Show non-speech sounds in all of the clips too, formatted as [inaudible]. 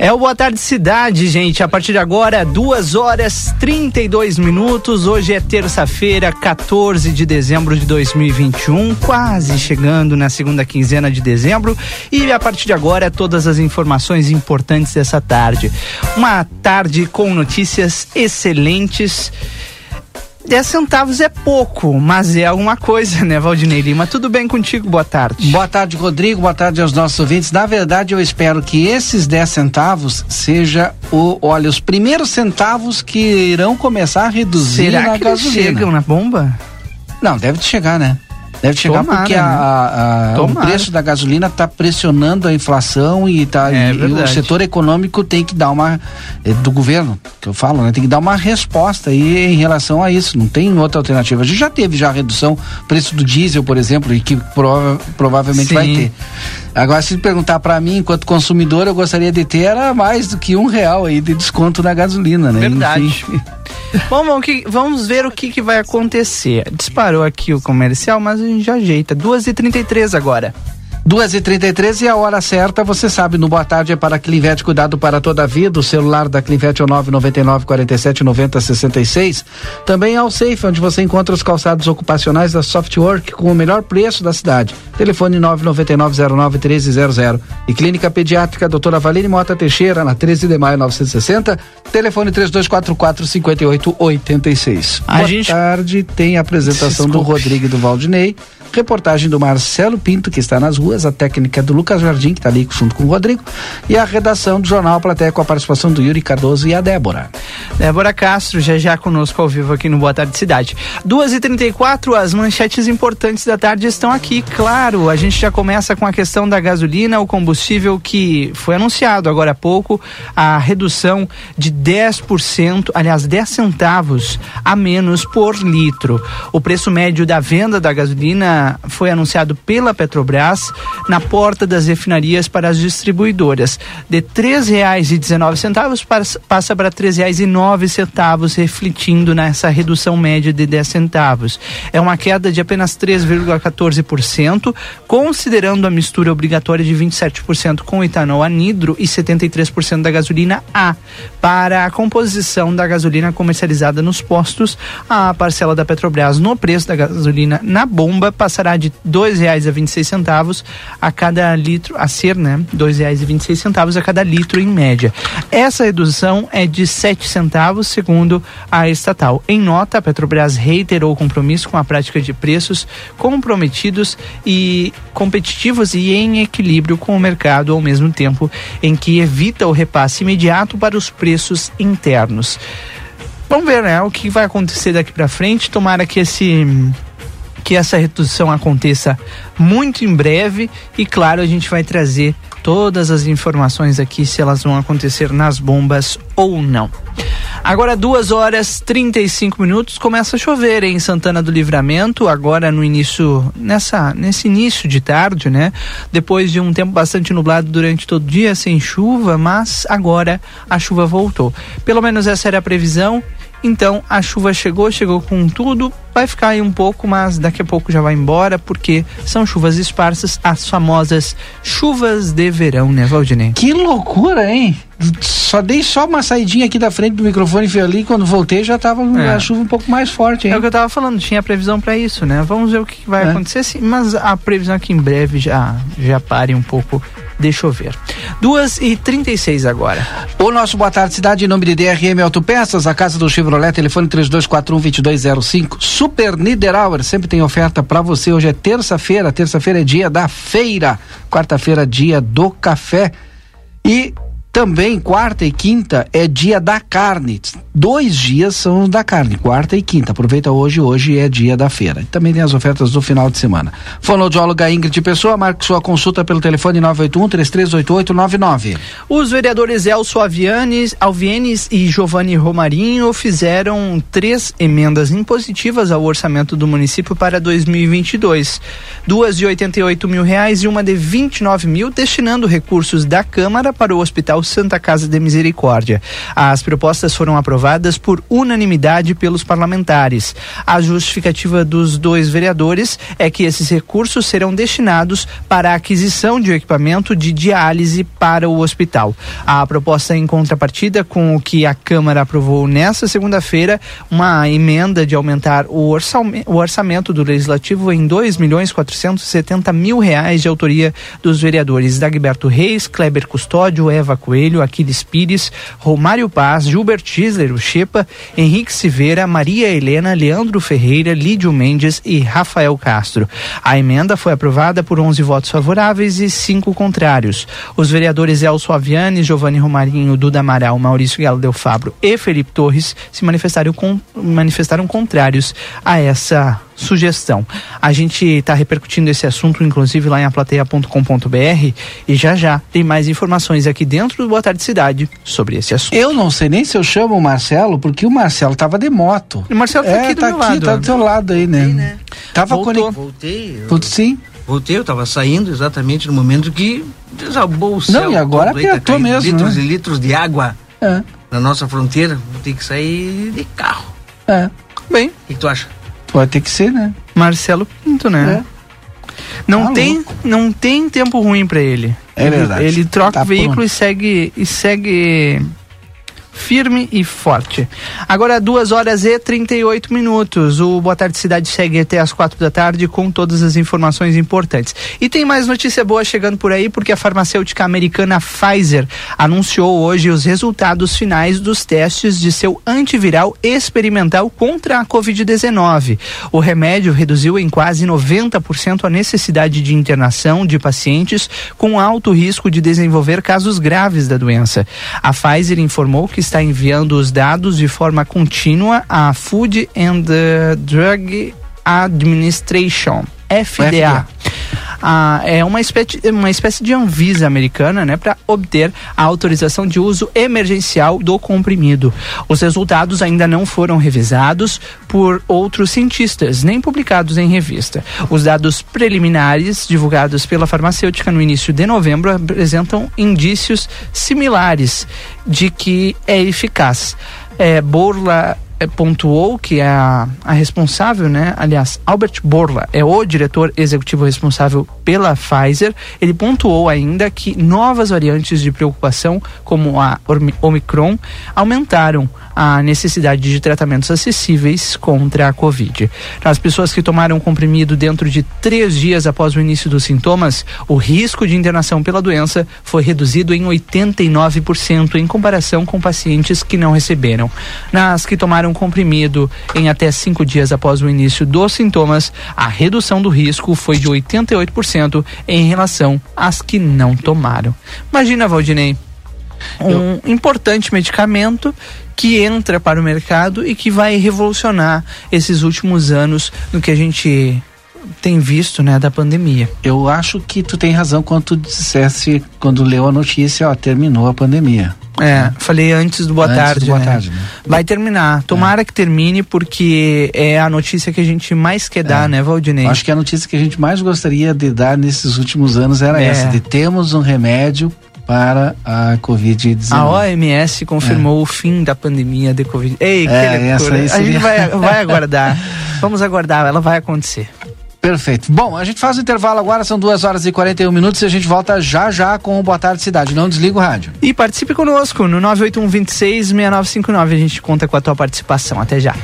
É o Boa Tarde Cidade, gente. A partir de agora, 2 horas 32 minutos. Hoje é terça-feira, 14 de dezembro de 2021, quase chegando na segunda quinzena de dezembro. E a partir de agora, todas as informações importantes dessa tarde. Uma tarde com notícias excelentes 10 centavos é pouco, mas é alguma coisa, né, Valdinei Lima? Tudo bem contigo? Boa tarde. Boa tarde, Rodrigo. Boa tarde aos nossos ouvintes. Na verdade, eu espero que esses 10 centavos seja o, olha, os primeiros centavos que irão começar a reduzir Será na que gasolina. Eles chegam na bomba? Não, deve chegar, né? Deve chegar Tomara, porque né? a, a- o preço da gasolina está pressionando a inflação e, tá, É e- e o setor econômico tem que dar uma eh, do governo que eu falo, né? Tem que dar uma resposta aí em relação a isso. Não tem outra alternativa. A gente já teve já redução preço do diesel, por exemplo, e que prova- provavelmente Sim. vai ter. Agora, se perguntar para mim, enquanto consumidor, eu gostaria de ter era mais do que um real aí de desconto na gasolina, né? Verdade. Enfim. Bom, vamos, que- vamos ver o que, que vai acontecer. Disparou aqui o comercial, mas a gente já ajeita. 2h33 agora. 2 e 33 e a hora certa, você sabe, no Boa Tarde é para Clinvet, cuidado para toda a vida. O celular da Clinvet é o 999 47 90 66. Também é o Safe, onde você encontra os calçados ocupacionais da Softwork com o melhor preço da cidade. Telefone 999 1300. E Clínica Pediátrica Doutora Valine Mota Teixeira, na 13 de maio 960. Telefone 3244 5886. A Boa gente- tarde, tem a apresentação do Desculpe. Rodrigo e do Valdinei. Reportagem do Marcelo Pinto, que está nas ruas, a técnica do Lucas Jardim, que está ali junto com o Rodrigo, e a redação do Jornal Platéia com a participação do Yuri Cardoso e a Débora. Débora Castro, já já conosco ao vivo aqui no Boa Tarde Cidade. 2h34, as manchetes importantes da tarde estão aqui. Claro, a gente já começa com a questão da gasolina, o combustível que foi anunciado agora há pouco, a redução de 10%, aliás, 10 centavos a menos por litro. O preço médio da venda da gasolina foi anunciado pela Petrobras na porta das refinarias para as distribuidoras. De R$ 3,19 pas- passa para R$ 3,09, refletindo nessa redução média de 10 centavos. É uma queda de apenas 3,14%, considerando a mistura obrigatória de 27% com etanol anidro e 73% da gasolina A. Para a composição da gasolina comercializada nos postos, a parcela da Petrobras no preço da gasolina na bomba passará de R$ 2,26 a cada litro, a ser, né, R$ 2,26 a cada litro em média. Essa redução é de 7 centavos, segundo a estatal. Em nota, a Petrobras reiterou o compromisso com a prática de preços comprometidos e competitivos e em equilíbrio com o mercado ao mesmo tempo em que evita o repasse imediato para os preços internos. Vamos ver, né, o que vai acontecer daqui para frente. Tomara que esse que essa redução aconteça muito em breve e claro a gente vai trazer todas as informações aqui se elas vão acontecer nas bombas ou não. Agora 2 horas 35 minutos começa a chover em Santana do Livramento, agora no início nessa nesse início de tarde, né? Depois de um tempo bastante nublado durante todo o dia sem chuva, mas agora a chuva voltou. Pelo menos essa era a previsão. Então a chuva chegou, chegou com tudo, vai ficar aí um pouco, mas daqui a pouco já vai embora, porque são chuvas esparsas, as famosas chuvas de verão, né, Valdinei? Que loucura, hein? Só dei só uma saidinha aqui da frente do microfone e fui ali, quando voltei já tava É. a chuva um pouco mais forte, hein? É o que eu tava falando, tinha previsão para isso, né? Vamos ver o que vai É. acontecer, sim, mas a previsão é que em breve já, já pare um pouco de chover. 2 e 36 agora. O nosso Boa Tarde Cidade, em nome de DRM Autopeças, a casa do Chevrolet, telefone 3241-2205. Super Niederauer, sempre tem oferta para você. Hoje é terça-feira, terça-feira é dia da feira, quarta-feira, dia do café. E também quarta e quinta é dia da carne. Dois dias são da carne, quarta e quinta. Aproveita hoje, hoje é dia da feira. Também tem as ofertas do final de semana. Fonoaudióloga Ingrid Pessoa, marque sua consulta pelo telefone 981-338899. Os vereadores Elso Avianes, Alvienes e Giovanni Romarinho fizeram três emendas impositivas ao orçamento do município para 2022. Duas de 88 mil reais e uma de 29 mil, destinando recursos da Câmara para o Hospital Santa Casa de Misericórdia. As propostas foram aprovadas por unanimidade pelos parlamentares. A justificativa dos dois vereadores é que esses recursos serão destinados para a aquisição de equipamento de diálise para o hospital. A proposta em contrapartida com o que a Câmara aprovou nesta segunda-feira, uma emenda de aumentar o orçamento, do Legislativo em 2 milhões 470 mil reais de autoria dos vereadores Dagberto Reis, Kleber Custódio, Eva Coelho, Aquiles Pires, Romário Paz, Gilbert Tisler, o Chepa, Henrique Silveira, Maria Helena, Leandro Ferreira, Lídio Mendes e Rafael Castro. A emenda foi aprovada por 11 votos favoráveis e cinco contrários. Os vereadores Elso Aviani, Giovanni Romarinho, Duda Amaral, Maurício Galo Del Fabro e Felipe Torres se manifestaram, com, manifestaram contrários a essa sugestão. A gente está repercutindo esse assunto, inclusive, lá em aplateia.com.br e já já tem mais informações aqui dentro do Boa Tarde Cidade sobre esse assunto. Eu não sei nem se eu chamo o Marcelo, porque o Marcelo tava de moto. O Marcelo tá é, aqui do tá meu aqui, lado. tá do seu lado aí, né? Voltei, né? Tava Voltou. conectado. Voltei. eu- sim? Voltei, eu tava saindo exatamente no momento que desabou o céu. e agora tá apertou caindo mesmo, Litros né? e litros de água É, na nossa fronteira. Vou ter que sair de carro. é. Bem, O que tu acha? Pode ter que ser, né? Marcelo Pinto, né? Não Tá tem, não tem tempo ruim para ele. É verdade. Ele, ele troca Tá o veículo pronto. e segue e segue firme e forte. Agora duas horas e 38 minutos. O Boa Tarde Cidade segue até as quatro da tarde com todas as informações importantes. E tem mais notícia boa chegando por aí porque a farmacêutica americana Pfizer anunciou hoje os resultados finais dos testes de seu antiviral experimental contra a Covid-19. O remédio reduziu em quase 90% a necessidade de internação de pacientes com alto risco de desenvolver casos graves da doença. A Pfizer informou que está enviando os dados de forma contínua à Food and Drug Administration. FDA. Ah, é uma espécie, uma espécie de Anvisa americana, né, para obter a autorização de uso emergencial do comprimido. Os resultados ainda não foram revisados por outros cientistas, nem publicados em revista. Os dados preliminares divulgados pela farmacêutica no início de novembro apresentam indícios similares de que é eficaz. É, Borla pontuou que é a, a responsável, né? Aliás, Albert Borla é o diretor executivo responsável pela Pfizer. Ele pontuou ainda que novas variantes de preocupação, como a Omicron, aumentaram a necessidade de tratamentos acessíveis contra a Covid. Nas pessoas que tomaram o comprimido dentro de três dias após o início dos sintomas, o risco de internação pela doença foi reduzido em 89% em comparação com pacientes que não receberam. Nas que tomaram comprimido em até cinco dias após o início dos sintomas, a redução do risco foi de 88% em relação às que não tomaram. Imagina, Valdinei, um importante medicamento que entra para o mercado e que vai revolucionar esses últimos anos no que a gente tem visto, né, da pandemia. Eu acho que tu tem razão quando tu dissesse, quando leu a notícia, ó, terminou a pandemia. É, falei antes do boa Antes tarde. do boa né? tarde, né? Vai terminar. Tomara que termine, porque é a notícia que a gente mais quer dar, É. né, Valdinei? Acho que a notícia que a gente mais gostaria de dar nesses últimos anos era É. essa, de temos um remédio para a Covid-19. A OMS confirmou o fim da pandemia de Covid. Ei, que É, loucura. essa aí A seria- gente vai, [laughs] vai aguardar. Vamos aguardar, ela vai acontecer. Perfeito. Bom, a gente faz o intervalo agora, são 2 horas e 41 minutos e a gente volta já já com o Boa Tarde Cidade. Não desliga o rádio. E participe conosco no 981 26 6959. A gente conta com a tua participação. Até já.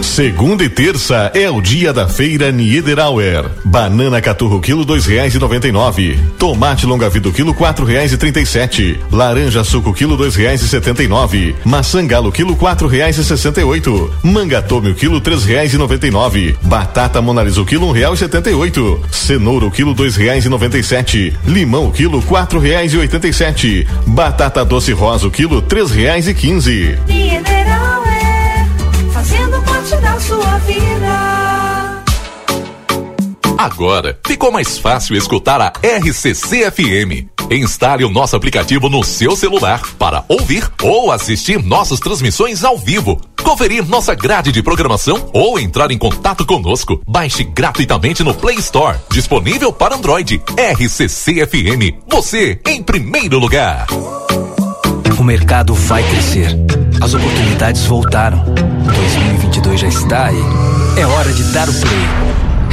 Segunda e terça é o dia da feira Niederauer. Banana caturro quilo dois reais e noventa e nove. Tomate longa vida quilo quatro reais e trinta e sete. Laranja suco quilo dois reais e setenta e nove. Maçã galo quilo quatro reais e sessenta e oito. Manga tome quilo três reais e noventa e nove. Batata monalisa o quilo um real e setenta e oito. Cenoura quilo dois reais e noventa e sete. Limão quilo quatro reais e oitenta e sete. Batata doce rosa quilo três reais e quinze. Agora ficou mais fácil escutar a RCC FM. Instale o nosso aplicativo no seu celular para ouvir ou assistir nossas transmissões ao vivo, conferir nossa grade de programação ou entrar em contato conosco. Baixe gratuitamente no Play Store, disponível para Android. RCC FM. Você em primeiro lugar. O mercado vai crescer. As oportunidades voltaram. 2022 já está aí. É hora de dar o play.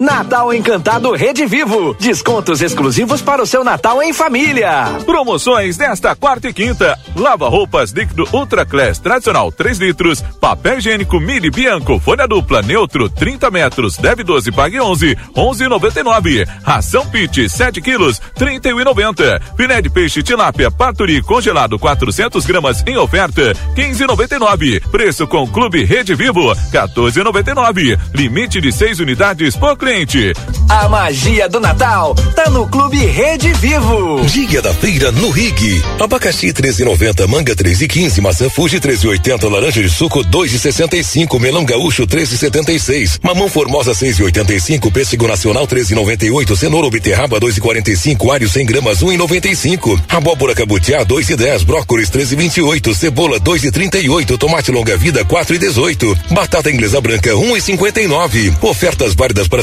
Natal Encantado Rede Vivo. Descontos exclusivos para o seu Natal em família. Promoções nesta quarta e quinta. Lava roupas líquido Ultra Class tradicional 3 litros. Papel higiênico Mini Bianco folha dupla neutro 30 metros. Deve 12 pague 11. 11,99. Ração Pit 7 quilos 31,90. Filé de peixe tilápia paturi congelado 400 gramas em oferta 15,99. Preço com Clube Rede Vivo 14,99. Limite de 6 unidades por cliente. A magia do Natal tá no Clube Rede Vivo. Dia da feira no Rig. Abacaxi 13,90, manga 3,15, maçã Fuji 13,80, laranja de suco 2,65, melão gaúcho 13,76, mamão formosa 6,85, pêssego nacional 13,98, cenoura ou beterraba 2,45, alho 100 gramas 1,95, abóbora cabutiá 2,10, brócolis 13,28, cebola 2,38, tomate longa vida 4,18, batata inglesa branca 1,59. Ofertas válidas para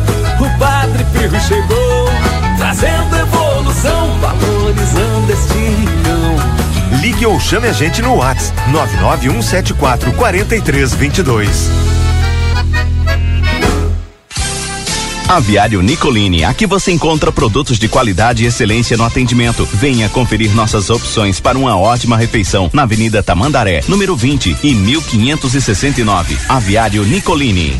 O Padre Pirro chegou, trazendo evolução, valorizando este rincão. Ligue ou chame a gente no WhatsApp 99174 4322. Aviário Nicolini, aqui você encontra produtos de qualidade e excelência no atendimento. Venha conferir nossas opções para uma ótima refeição na Avenida Tamandaré, número 20 e 1569. Aviário Nicolini.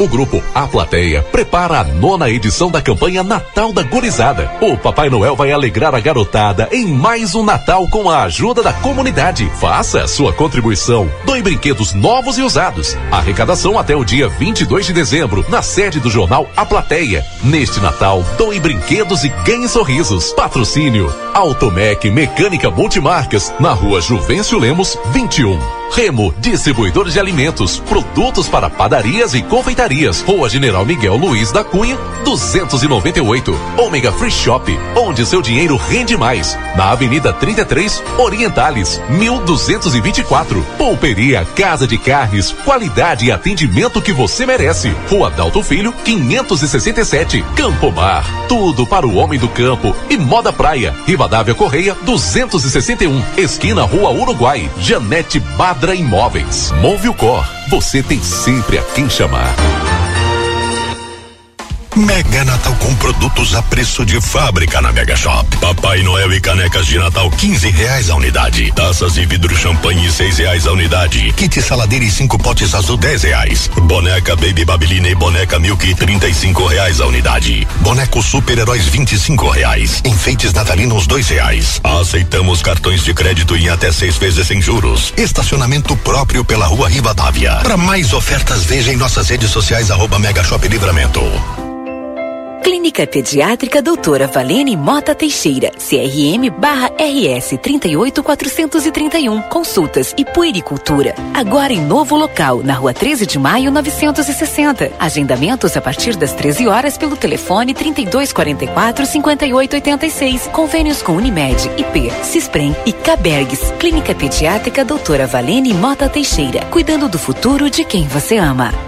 O grupo A Plateia prepara a nona edição da campanha Natal da Gorizada. O Papai Noel vai alegrar a garotada em mais um Natal com a ajuda da comunidade. Faça a sua contribuição. Doe brinquedos novos e usados. Arrecadação até o dia 22 de dezembro, na sede do jornal A Plateia. Neste Natal, doe brinquedos e ganhe sorrisos. Patrocínio Automec Mecânica Multimarcas, na rua Juvencio Lemos, 21. Remo, distribuidor de alimentos, produtos para padarias e confeitarias. Rua General Miguel Luiz da Cunha, 298. Ômega Free Shop, onde seu dinheiro rende mais. Na Avenida 33, Orientales, 1224. Pulperia Casa de Carnes, qualidade e atendimento que você merece. Rua Dalto Filho, 567. Campo Mar, tudo para o homem do campo. E Moda Praia, Rivadavia Correia, 261. Esquina Rua Uruguai, Janete Badra Imóveis. Move o Cor, você tem sempre a quem chamar. Mega Natal com produtos a preço de fábrica na Mega Shop. Papai Noel e canecas de Natal 15 reais a unidade. Taças e vidro champanhe 6 reais a unidade. Kit saladeira e cinco potes azul 10 reais. Boneca Baby Babilina e boneca Milk 35 reais a unidade. Boneco Super Heróis 25 reais. Enfeites natalinos 2 reais. Aceitamos cartões de crédito em até seis vezes sem juros. Estacionamento próprio pela Rua Rivadavia. Para mais ofertas veja em nossas redes sociais arroba Mega Shop Livramento. Clínica Pediátrica Doutora Valene Mota Teixeira, CRM barra RS 38431. Consultas e puericultura. Agora em novo local, na rua 13 de maio 960. Agendamentos a partir das 13 horas pelo telefone 3244 5886. Convênios com Unimed, IP, Cisprem e Cabergs. Clínica Pediátrica Doutora Valene Mota Teixeira. Cuidando do futuro de quem você ama.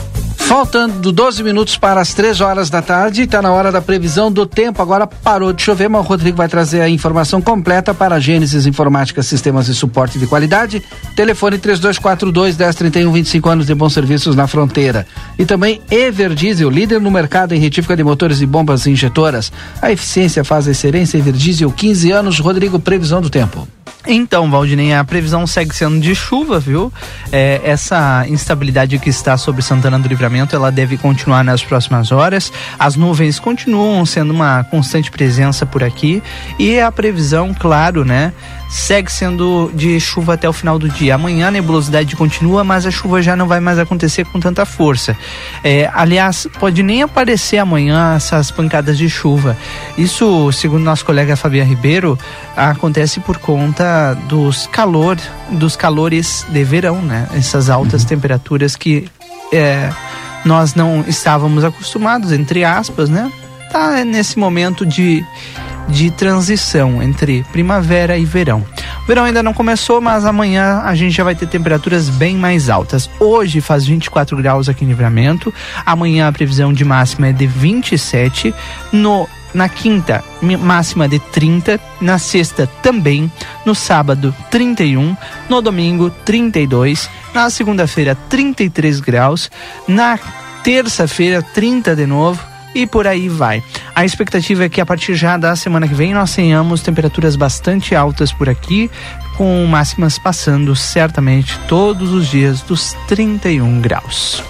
Faltando 12 minutos para as 3 horas da tarde, está na hora da previsão do tempo. Agora parou de chover, mas o Rodrigo vai trazer a informação completa para a Gênesis Informática Sistemas de Suporte de Qualidade. Telefone 3242 1031, 25 anos de bons serviços na fronteira. E também Everdiesel, líder no mercado em retífica de motores e bombas injetoras. A eficiência faz a excelência. Everdiesel, 15 anos. Rodrigo, previsão do tempo. Então, Valdinei, a previsão segue sendo de chuva, viu? É, essa instabilidade que está sobre Santana do Livramento, ela deve continuar nas próximas horas. As nuvens continuam sendo uma constante presença por aqui e a previsão, claro, né? Segue sendo de chuva até o final do dia. Amanhã a nebulosidade continua, mas a chuva já não vai mais acontecer com tanta força. É, aliás, pode nem aparecer amanhã essas pancadas de chuva. Isso, segundo nosso colega Fabiano Ribeiro, acontece por conta dos calor, dos calores de verão, né? Essas altas temperaturas que é, nós não estávamos acostumados, entre aspas, né? Tá nesse momento de de transição entre primavera e verão. O verão ainda não começou, mas amanhã a gente já vai ter temperaturas bem mais altas. Hoje faz 24 graus aqui em Livramento, amanhã a previsão de máxima é de 27, no na quinta, máxima de 30, na sexta também, no sábado 31, no domingo 32, na segunda-feira 33 graus, na terça-feira 30 de novo e por aí vai. A expectativa é que a partir já da semana que vem nós tenhamos temperaturas bastante altas por aqui, com máximas passando certamente todos os dias dos 31 graus.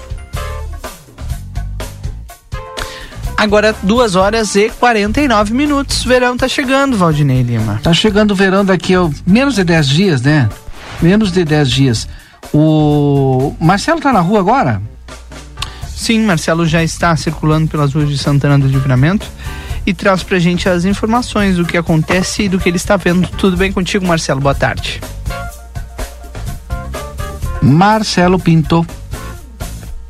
Agora, 2 horas e 49 minutos. Verão tá chegando, Valdinei Lima. Tá chegando o verão daqui a menos de 10 dias, né? Menos de 10 dias. O Marcelo tá na rua agora? Sim, Marcelo já está circulando pelas ruas de Santana do Livramento e traz pra gente as informações do que acontece e do que ele está vendo. Tudo bem contigo, Marcelo? Boa tarde. Marcelo Pinto.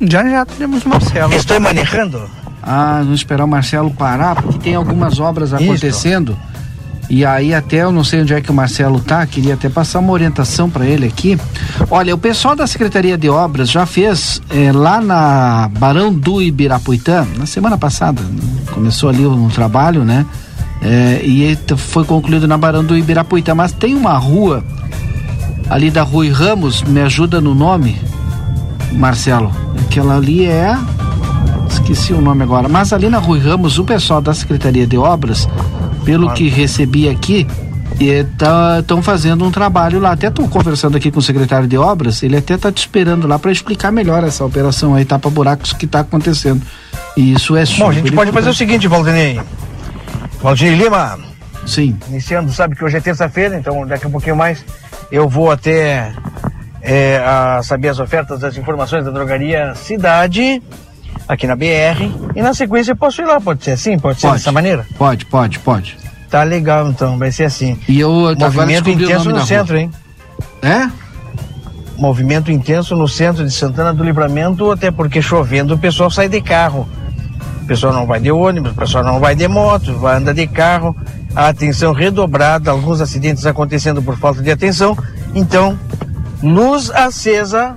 Já já teremos o Marcelo. Estou manejando. Ah, vamos esperar o Marcelo parar, porque tem algumas obras Isso. E aí até eu não sei onde é que o Marcelo tá, queria até passar uma orientação para ele aqui. Olha, o pessoal da Secretaria de Obras já fez eh, lá na Barão do Ibirapuitã, na semana passada, né? começou ali um trabalho, né? Eh, e foi concluído na Barão do Ibirapuitã, mas tem uma rua ali da Rui Ramos, me ajuda no nome, Marcelo. Aquela ali é esqueci o nome agora, mas ali na Rui Ramos, o pessoal da Secretaria de Obras, pelo que recebi aqui, estão fazendo um trabalho lá. Até estou conversando aqui com o secretário de Obras, ele até está te esperando lá para explicar melhor essa operação aí, tapa buracos que está acontecendo. E isso é Bom, a gente pode fazer o seguinte, Valdinei. Valdinei Lima. Sim. Iniciando, sabe que hoje é terça-feira, então daqui a um pouquinho mais eu vou até é, saber as ofertas, as informações da drogaria Cidade, aqui na BR. E na sequência eu posso ir lá, pode ser assim? Pode ser Pode. dessa maneira? Pode, pode, pode. Tá legal então, vai ser assim. E eu Movimento intenso no centro, hein? É? Movimento intenso no centro de Santana do Livramento, até porque chovendo o pessoal sai de carro. O pessoal não vai de ônibus, o pessoal não vai de moto, vai andar de carro. A atenção redobrada, alguns acidentes acontecendo por falta de atenção. Então, luz acesa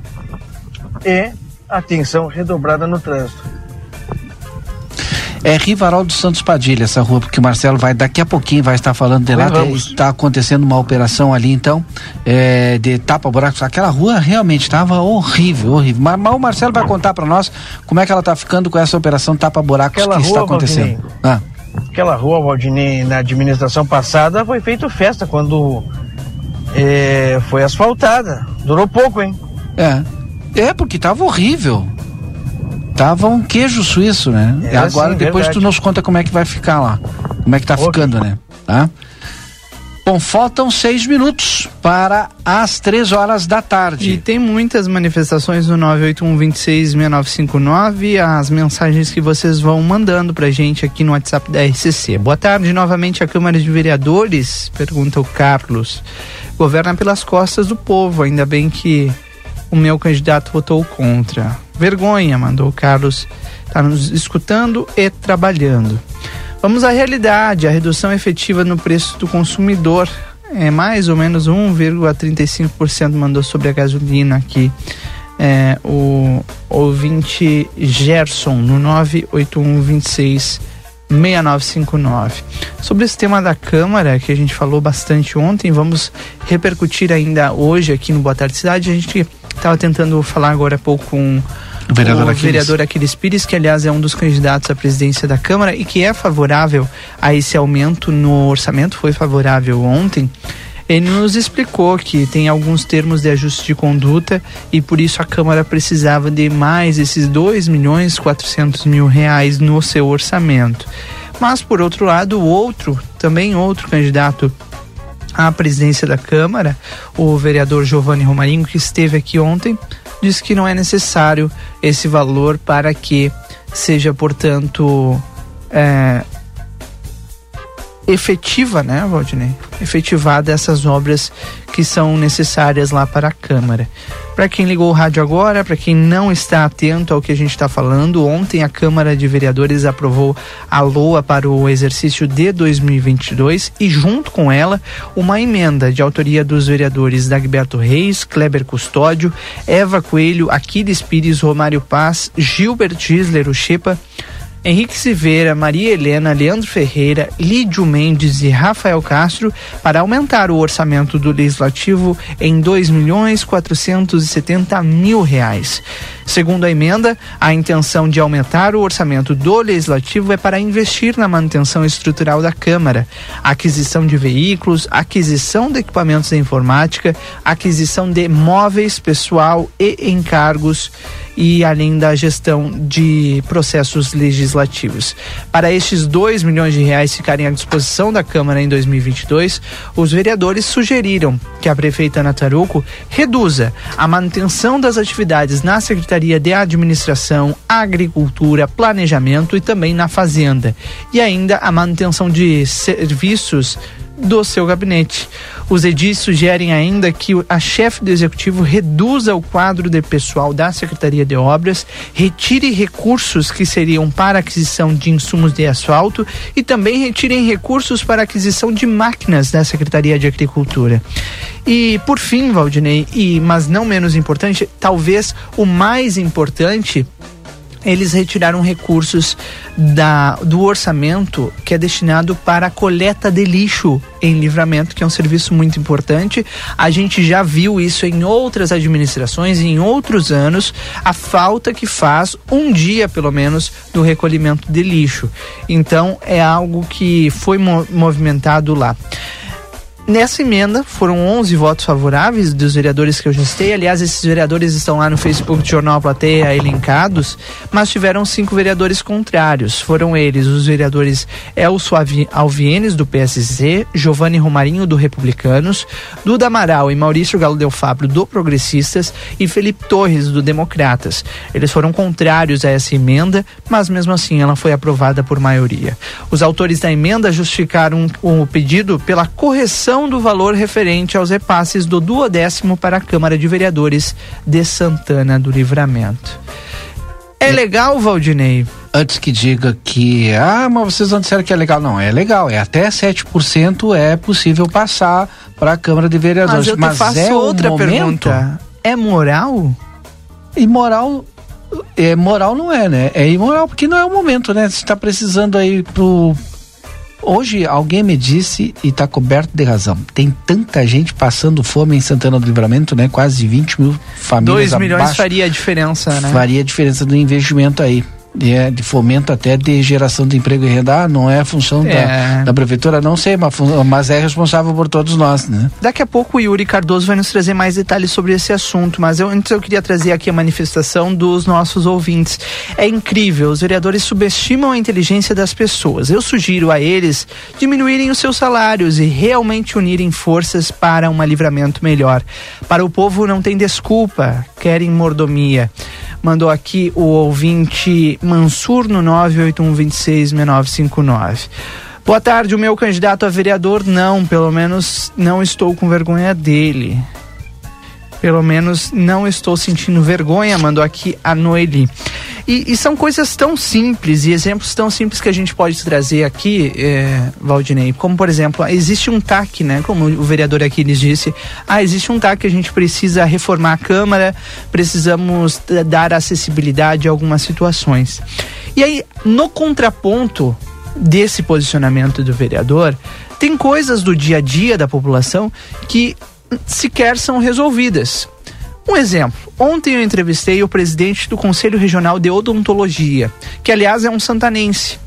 e atenção redobrada no trânsito. É Rivarol dos Santos Padilha, essa rua, porque o Marcelo vai daqui a pouquinho vai estar falando de lá. Está acontecendo uma operação ali, então, é, de tapa-buracos. Aquela rua realmente estava horrível, horrível. Mas, mas o Marcelo vai contar para nós como é que ela está ficando com essa operação tapa-buracos que está rua, acontecendo. Ah, Aquela rua, Valdinei, na administração passada foi feito festa quando eh, foi asfaltada. Durou pouco, hein? É. É, porque tava horrível. Tava um queijo suíço, né? É, e agora sim, depois verdade. tu nos conta como é que vai ficar lá. Como é que tá ficando, né? Tá? Bom, faltam seis minutos para as três horas da tarde. E tem muitas manifestações no 981266959, as mensagens que vocês vão mandando pra gente aqui no WhatsApp da RCC. Boa tarde, novamente a Câmara de Vereadores, pergunta o Carlos. Governa pelas costas do povo, ainda bem que o meu candidato votou contra. Vergonha, mandou o Carlos. Tá nos escutando e trabalhando. Vamos à realidade. A redução efetiva no preço do consumidor é mais ou menos 1,35% mandou sobre a gasolina aqui. É, o ouvinte Gerson no 98126 6959. Sobre esse tema da Câmara, que a gente falou bastante ontem, vamos repercutir ainda hoje aqui no Boa Tarde Cidade. A gente estava tentando falar agora há pouco com O vereador o Aquiles. vereador Aquiles Pires, que aliás é um dos candidatos à presidência da Câmara e que é favorável a esse aumento no orçamento, foi favorável ontem. Ele nos explicou que tem alguns termos de ajuste de conduta e por isso a Câmara precisava de mais esses 2 milhões 400 mil reais no seu orçamento. Mas por outro lado, o outro, também outro candidato à presidência da Câmara, o vereador Giovanni Romarinho, que esteve aqui ontem, disse que não é necessário esse valor para que seja, portanto, é, efetiva, né, Valdinei? Efetivada essas obras que são necessárias lá para a Câmara. Para quem ligou o rádio agora, para quem não está atento ao que a gente está falando, ontem a Câmara de Vereadores aprovou a LOA para o exercício de 2022 e, junto com ela, uma emenda de autoria dos vereadores Dagberto Reis, Kleber Custódio, Eva Coelho, Aquiles Pires, Romário Paz, Gilbert Gisler, o Xepa, Henrique Silveira, Maria Helena, Leandro Ferreira, Lídio Mendes e Rafael Castro para aumentar o orçamento do Legislativo em dois milhões quatrocentos e setenta mil reais. Segundo a emenda, a intenção de aumentar o orçamento do Legislativo é para investir na manutenção estrutural da Câmara, aquisição de veículos, aquisição de equipamentos de informática, aquisição de móveis, pessoal e encargos e além da gestão de processos legislativos. Para estes 2 milhões de reais ficarem à disposição da Câmara em 2022, os vereadores sugeriram que a prefeita Ana Tarouco reduza a manutenção das atividades na Secretaria de Administração, Agricultura, Planejamento e também na Fazenda, e ainda a manutenção de serviços do seu gabinete. Os edis sugerem ainda que a chefe do executivo reduza o quadro de pessoal da Secretaria de Obras, retire recursos que seriam para aquisição de insumos de asfalto e também retirem recursos para aquisição de máquinas da Secretaria de Agricultura. E por fim, Valdinei, e mas não menos importante, talvez o mais importante eles retiraram recursos da, do orçamento que é destinado para a coleta de lixo em livramento, que é um serviço muito importante. A gente já viu isso em outras administrações, em outros anos, a falta que faz um dia, pelo menos, do recolhimento de lixo. Então, é algo que foi mo- movimentado lá. Nessa emenda foram 11 votos favoráveis dos vereadores que eu já citei. Aliás, esses vereadores estão lá no Facebook do Jornal Plateia elencados, mas tiveram cinco vereadores contrários. Foram eles os vereadores Elso Alvienes, do PSC, Giovanni Romarinho, do Republicanos, Duda Amaral e Maurício Galo Del Fabro, do Progressistas, e Felipe Torres, do Democratas. Eles foram contrários a essa emenda, mas mesmo assim ela foi aprovada por maioria. Os autores da emenda justificaram o pedido pela correção do valor referente aos repasses do duodécimo para a Câmara de Vereadores de Santana do Livramento. É legal, Valdinei? Antes que diga que, ah, mas vocês não disseram que é legal. Não, é legal. É até 7% é possível passar para a Câmara de Vereadores. Mas eu te faço é outra momento? pergunta. É moral? Imoral. É, moral não é, né? É imoral porque não é o momento, né? Você está precisando aí pro. Hoje alguém me disse, e está coberto de razão, tem tanta gente passando fome em Santana do Livramento, né? Quase 20 mil famílias 2 milhões abaixo. faria a diferença, né? Faria diferença do investimento aí. De, é, de fomento até de geração de emprego e renda, ah, não é a função É. Da, da prefeitura, não sei, mas, mas é responsável por todos nós, né? Daqui a pouco o Yuri Cardoso vai nos trazer mais detalhes sobre esse assunto, mas eu, antes eu queria trazer aqui a manifestação dos nossos ouvintes. É incrível, os vereadores subestimam a inteligência das pessoas. Eu sugiro a eles diminuírem os seus salários e realmente unirem forças para um livramento melhor. Para o povo não tem desculpa, querem mordomia. Mandou aqui o ouvinte Mansur no 981266959. Boa tarde, o meu candidato a vereador não, pelo menos não estou com vergonha dele. Pelo menos não estou sentindo vergonha, mandou aqui a Noeli. E, e são coisas tão simples e exemplos tão simples que a gente pode trazer aqui, é, Valdinei. Como, por exemplo, existe um TAC, né? Como o vereador aqui lhes disse. Ah, existe um TAC a gente precisa reformar a Câmara, precisamos eh, dar acessibilidade a algumas situações. E aí, no contraponto desse posicionamento do vereador, tem coisas do dia a dia da população que sequer são resolvidas. Um exemplo, ontem eu entrevistei o presidente do Conselho Regional de Odontologia, que aliás é um santanense.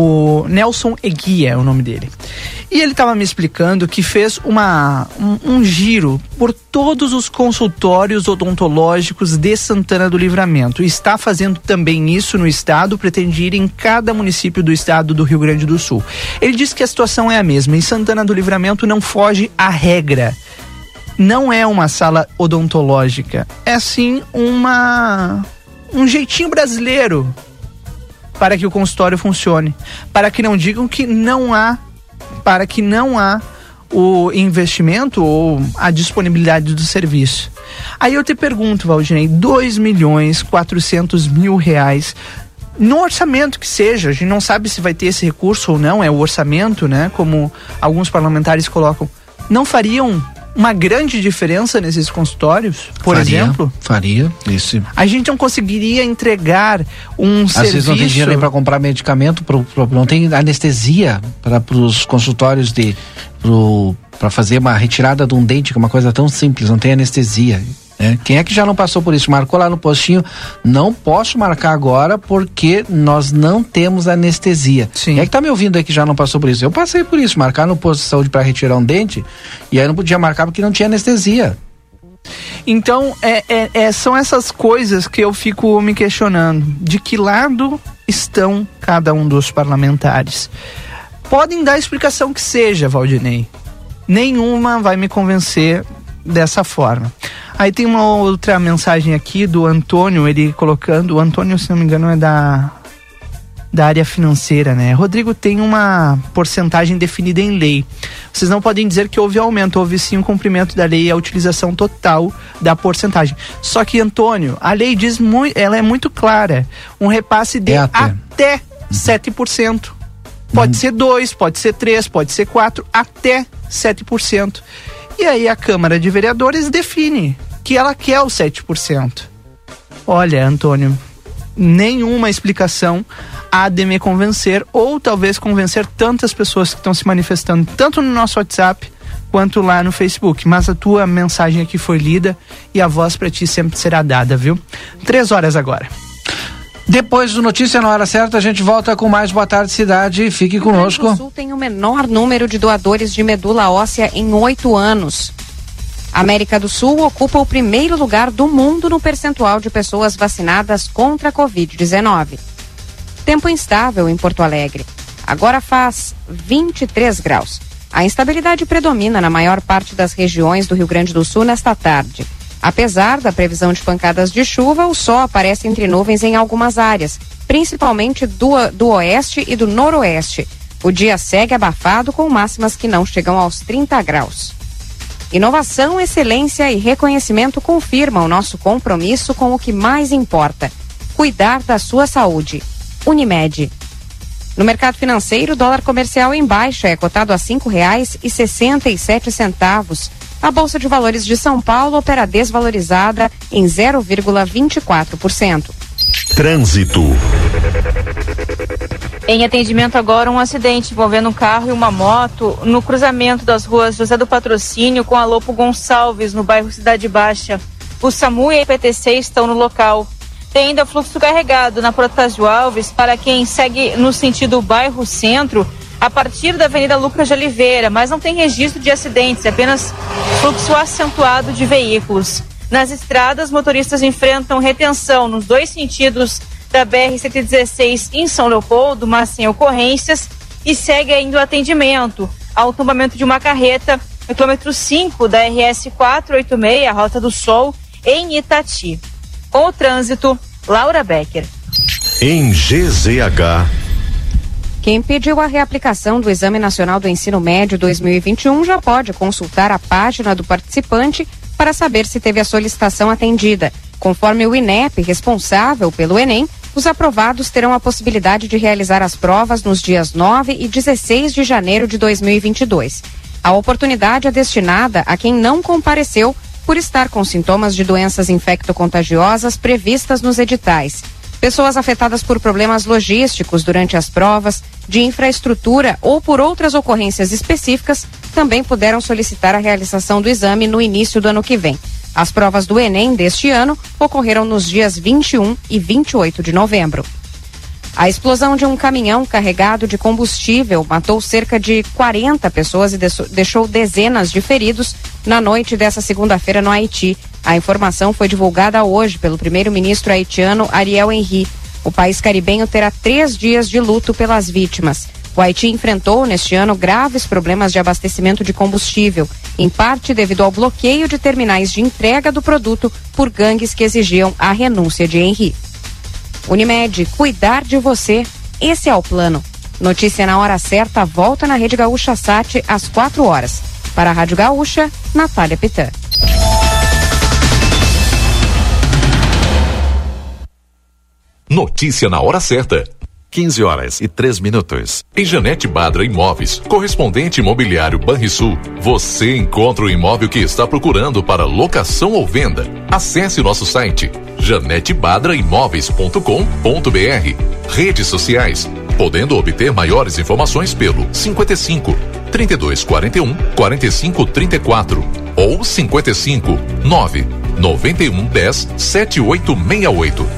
O Nelson Eguia é o nome dele. E ele estava me explicando que fez uma, um, um giro por todos os consultórios odontológicos de Santana do Livramento. Está fazendo também isso no estado, pretende ir em cada município do estado do Rio Grande do Sul. Ele disse que a situação é a mesma. Em Santana do Livramento não foge à regra não é uma sala odontológica, é sim uma um jeitinho brasileiro para que o consultório funcione, para que não digam que não há, para que não há o investimento ou a disponibilidade do serviço. Aí eu te pergunto, Valdinei, 2 milhões 400 mil reais no orçamento que seja, a gente não sabe se vai ter esse recurso ou não, é o orçamento, né? Como alguns parlamentares colocam, não fariam uma grande diferença nesses consultórios, por Faria, exemplo? Faria, isso. A gente não conseguiria entregar um Às serviço. vezes não tem dinheiro nem para comprar medicamento, pro, pro- não tem anestesia para os consultórios de para fazer uma retirada de um dente, que é uma coisa tão simples, não tem anestesia. Né? Quem é que já não passou por isso? Marcou lá no postinho, não posso marcar agora porque nós não temos anestesia. Quem é que tá me ouvindo aí que já não passou por isso? Eu passei por isso, marcar no posto de saúde para retirar um dente e aí não podia marcar porque não tinha anestesia. Então, é, é- é- são essas coisas que eu fico me questionando. De que lado estão cada um dos parlamentares? Podem dar a explicação que seja, Valdinei. Nenhuma vai me convencer dessa forma. Aí tem uma outra mensagem aqui do Antônio, ele colocando. O Antônio, se não me engano, é da da área financeira, né? Rodrigo tem uma porcentagem definida em lei. Vocês não podem dizer que houve aumento, houve sim um cumprimento da lei e a utilização total da porcentagem. Só que, Antônio, a lei diz muito, ela é muito clara. Um repasse de É até. até 7%. Pode ser 2, pode ser 3, pode ser 4, até 7%. E aí a Câmara de Vereadores define que ela quer o 7%. Olha, Antônio, nenhuma explicação há de me convencer ou talvez convencer tantas pessoas que estão se manifestando tanto no nosso WhatsApp quanto lá no Facebook. Mas a tua mensagem aqui foi lida e a voz para ti sempre será dada, viu? Três horas agora. Depois do Notícia na Hora Certa, a gente volta com mais Boa Tarde Cidade. Fique O Rio conosco. Grande do Sul tem o menor número de doadores de medula óssea em oito anos. A América do Sul ocupa o primeiro lugar do mundo no percentual de pessoas vacinadas contra a Covid-19. Tempo instável em Porto Alegre. Agora faz 23 graus. A instabilidade predomina na maior parte das regiões do Rio Grande do Sul nesta tarde. Apesar da previsão de pancadas de chuva, o sol aparece entre nuvens em algumas áreas, principalmente do, do oeste e do noroeste. O dia segue abafado com máximas que não chegam aos 30 graus. Inovação, excelência e reconhecimento confirmam nosso compromisso com o que mais importa: cuidar da sua saúde. Unimed. No mercado financeiro, o dólar comercial em baixa é cotado a R$ 5,67. A Bolsa de Valores de São Paulo opera desvalorizada em 0,24%. Trânsito. Em atendimento agora, um acidente envolvendo um carro e uma moto no cruzamento das ruas José do Patrocínio com a Lopo Gonçalves, no bairro Cidade Baixa. O SAMU e a IPTC estão no local. Tem ainda fluxo carregado na Protásio Alves para quem segue no sentido bairro centro, a partir da Avenida Lucas de Oliveira, mas não tem registro de acidentes, apenas fluxo acentuado de veículos. Nas estradas, motoristas enfrentam retenção nos dois sentidos da BR-116 em São Leopoldo, mas sem ocorrências, e segue ainda o atendimento ao tombamento de uma carreta no quilômetro 5 da RS 486, a Rota do Sol, em Itati. Com o trânsito, Laura Becker. Em GZH. Quem pediu a reaplicação do Exame Nacional do Ensino Médio 2021 já pode consultar a página do participante para saber se teve a solicitação atendida. Conforme o INEP, responsável pelo Enem, os aprovados terão a possibilidade de realizar as provas nos dias 9 e 16 de janeiro de 2022. A oportunidade é destinada a quem não compareceu por estar com sintomas de doenças infectocontagiosas previstas nos editais. Pessoas afetadas por problemas logísticos durante as provas, de infraestrutura ou por outras ocorrências específicas também puderam solicitar a realização do exame no início do ano que vem. As provas do Enem deste ano ocorreram nos dias 21 e 28 de novembro. A explosão de um caminhão carregado de combustível matou cerca de 40 pessoas e deixou dezenas de feridos na noite dessa segunda-feira no Haiti. A informação foi divulgada hoje pelo primeiro-ministro haitiano Ariel Henry. O país caribenho terá três dias de luto pelas vítimas. O Haiti enfrentou neste ano graves problemas de abastecimento de combustível, em parte devido ao bloqueio de terminais de entrega do produto por gangues que exigiam a renúncia de Henry. Unimed, cuidar de você. Esse é o plano. Notícia na hora certa, volta na Rede Gaúcha Sat às 4 horas. Para a Rádio Gaúcha, Natália Pitã. Notícia na hora certa. 15 horas e 3 minutos. Em Janete Badra Imóveis, correspondente imobiliário Banrisul, você encontra o imóvel que está procurando para locação ou venda. Acesse nosso site janetebadraimóveis.com.br. Redes sociais, podendo obter maiores informações pelo 55 3241 4534 ou 55 9 91 10 7868.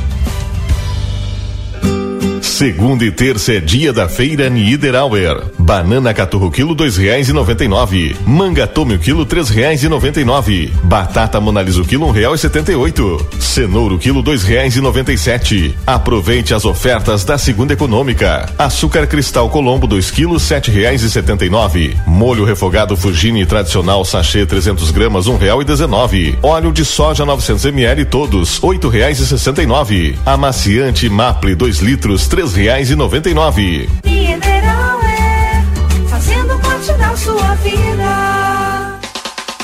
Segunda e terça é dia da feira Niederauer. Banana caturro quilo dois reais e noventa e nove. Manga tome o quilo três reais e noventa e nove. Batata monalisa o quilo um real e setenta e oito. Cenouro quilo dois reais e noventa e sete. Aproveite as ofertas da segunda econômica. Açúcar cristal Colombo dois quilos sete reais e setenta e nove. Molho refogado Fugini tradicional sachê 300 gramas um real e dezenove. Óleo de soja 900 ml todos oito reais e sessenta e nove. Amaciante Maple 2 litros três reais e noventa e nove. Mineral é fazendo parte da sua vida.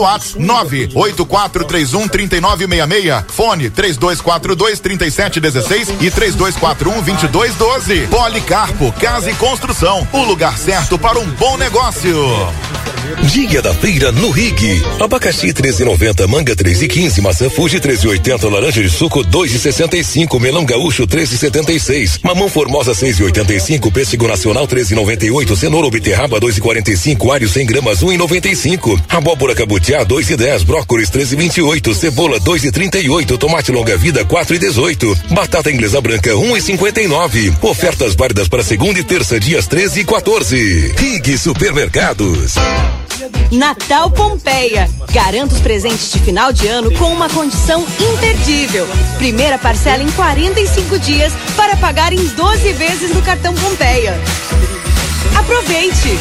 WhatsApp 98431 3966. Fone 3242 3716 e 3241 2212. Policarpo Casa e Construção. O lugar certo para um bom negócio. Dia da feira no Rig. Abacaxi 13,90, manga 3,15, maçã Fuji 13,80, laranja de suco 2,65, melão gaúcho 13,76, mamão formosa 6,85, pêssego nacional 13,98, cenoura ou beterraba 2,45, alho 100 gramas 1,95, abóbora cabutiá 2,10, brócolis 13,28, cebola 2,38, tomate longa vida 4,18, batata inglesa branca 1,59. Ofertas válidas para segunda e terça, dias 13 e 14. Rig Supermercados. Natal Pompeia. Garanta os presentes de final de ano com uma condição imperdível. Primeira parcela em 45 dias para pagar em 12 vezes no cartão Pompeia. Aproveite!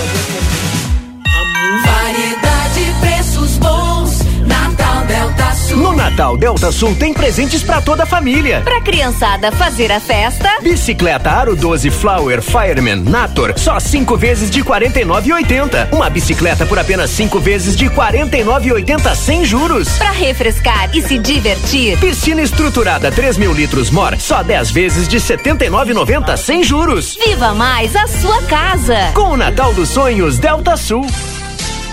Variedade, preços bons. Natal Delta Sul. No Natal Delta Sul tem presentes pra toda a família. Pra criançada fazer a festa. Bicicleta Aro 12 Flower Fireman Nator, só cinco vezes de 49,80. Uma bicicleta por apenas cinco vezes de 49,80 sem juros. Pra refrescar e se divertir. Piscina estruturada 3 mil litros Mor, só 10 vezes de 79,90 sem juros. Viva mais a sua casa. Com o Natal dos Sonhos Delta Sul.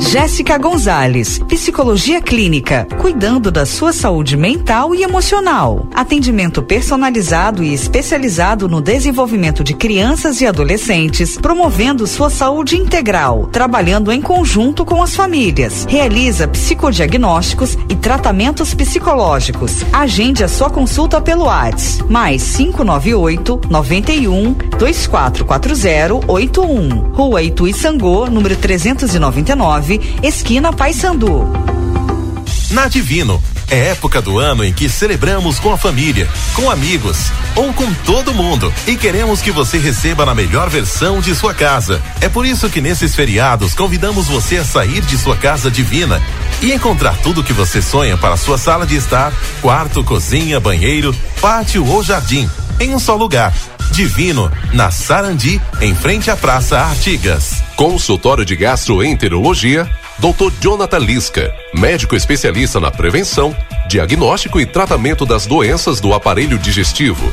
Jéssica Gonzalez, Psicologia Clínica, cuidando da sua saúde mental e emocional. Atendimento personalizado e especializado no desenvolvimento de crianças e adolescentes, promovendo sua saúde integral, trabalhando em conjunto com as famílias. Realiza psicodiagnósticos e tratamentos psicológicos. Agende a sua consulta pelo WhatsApp, mais 598 91 2440 81. Rua Itu Sangô, número 399 esquina Paysandu. Na Divino, é época do ano em que celebramos com a família, com amigos ou com todo mundo e queremos que você receba na melhor versão de sua casa. É por isso que nesses feriados convidamos você a sair de sua casa divina e encontrar tudo que você sonha para sua sala de estar, quarto, cozinha, banheiro, pátio ou jardim, em um só lugar. Divino, na Sarandi, em frente à Praça Artigas. Consultório de Gastroenterologia, Dr. Jonathan Lisca, médico especialista na prevenção, diagnóstico e tratamento das doenças do aparelho digestivo.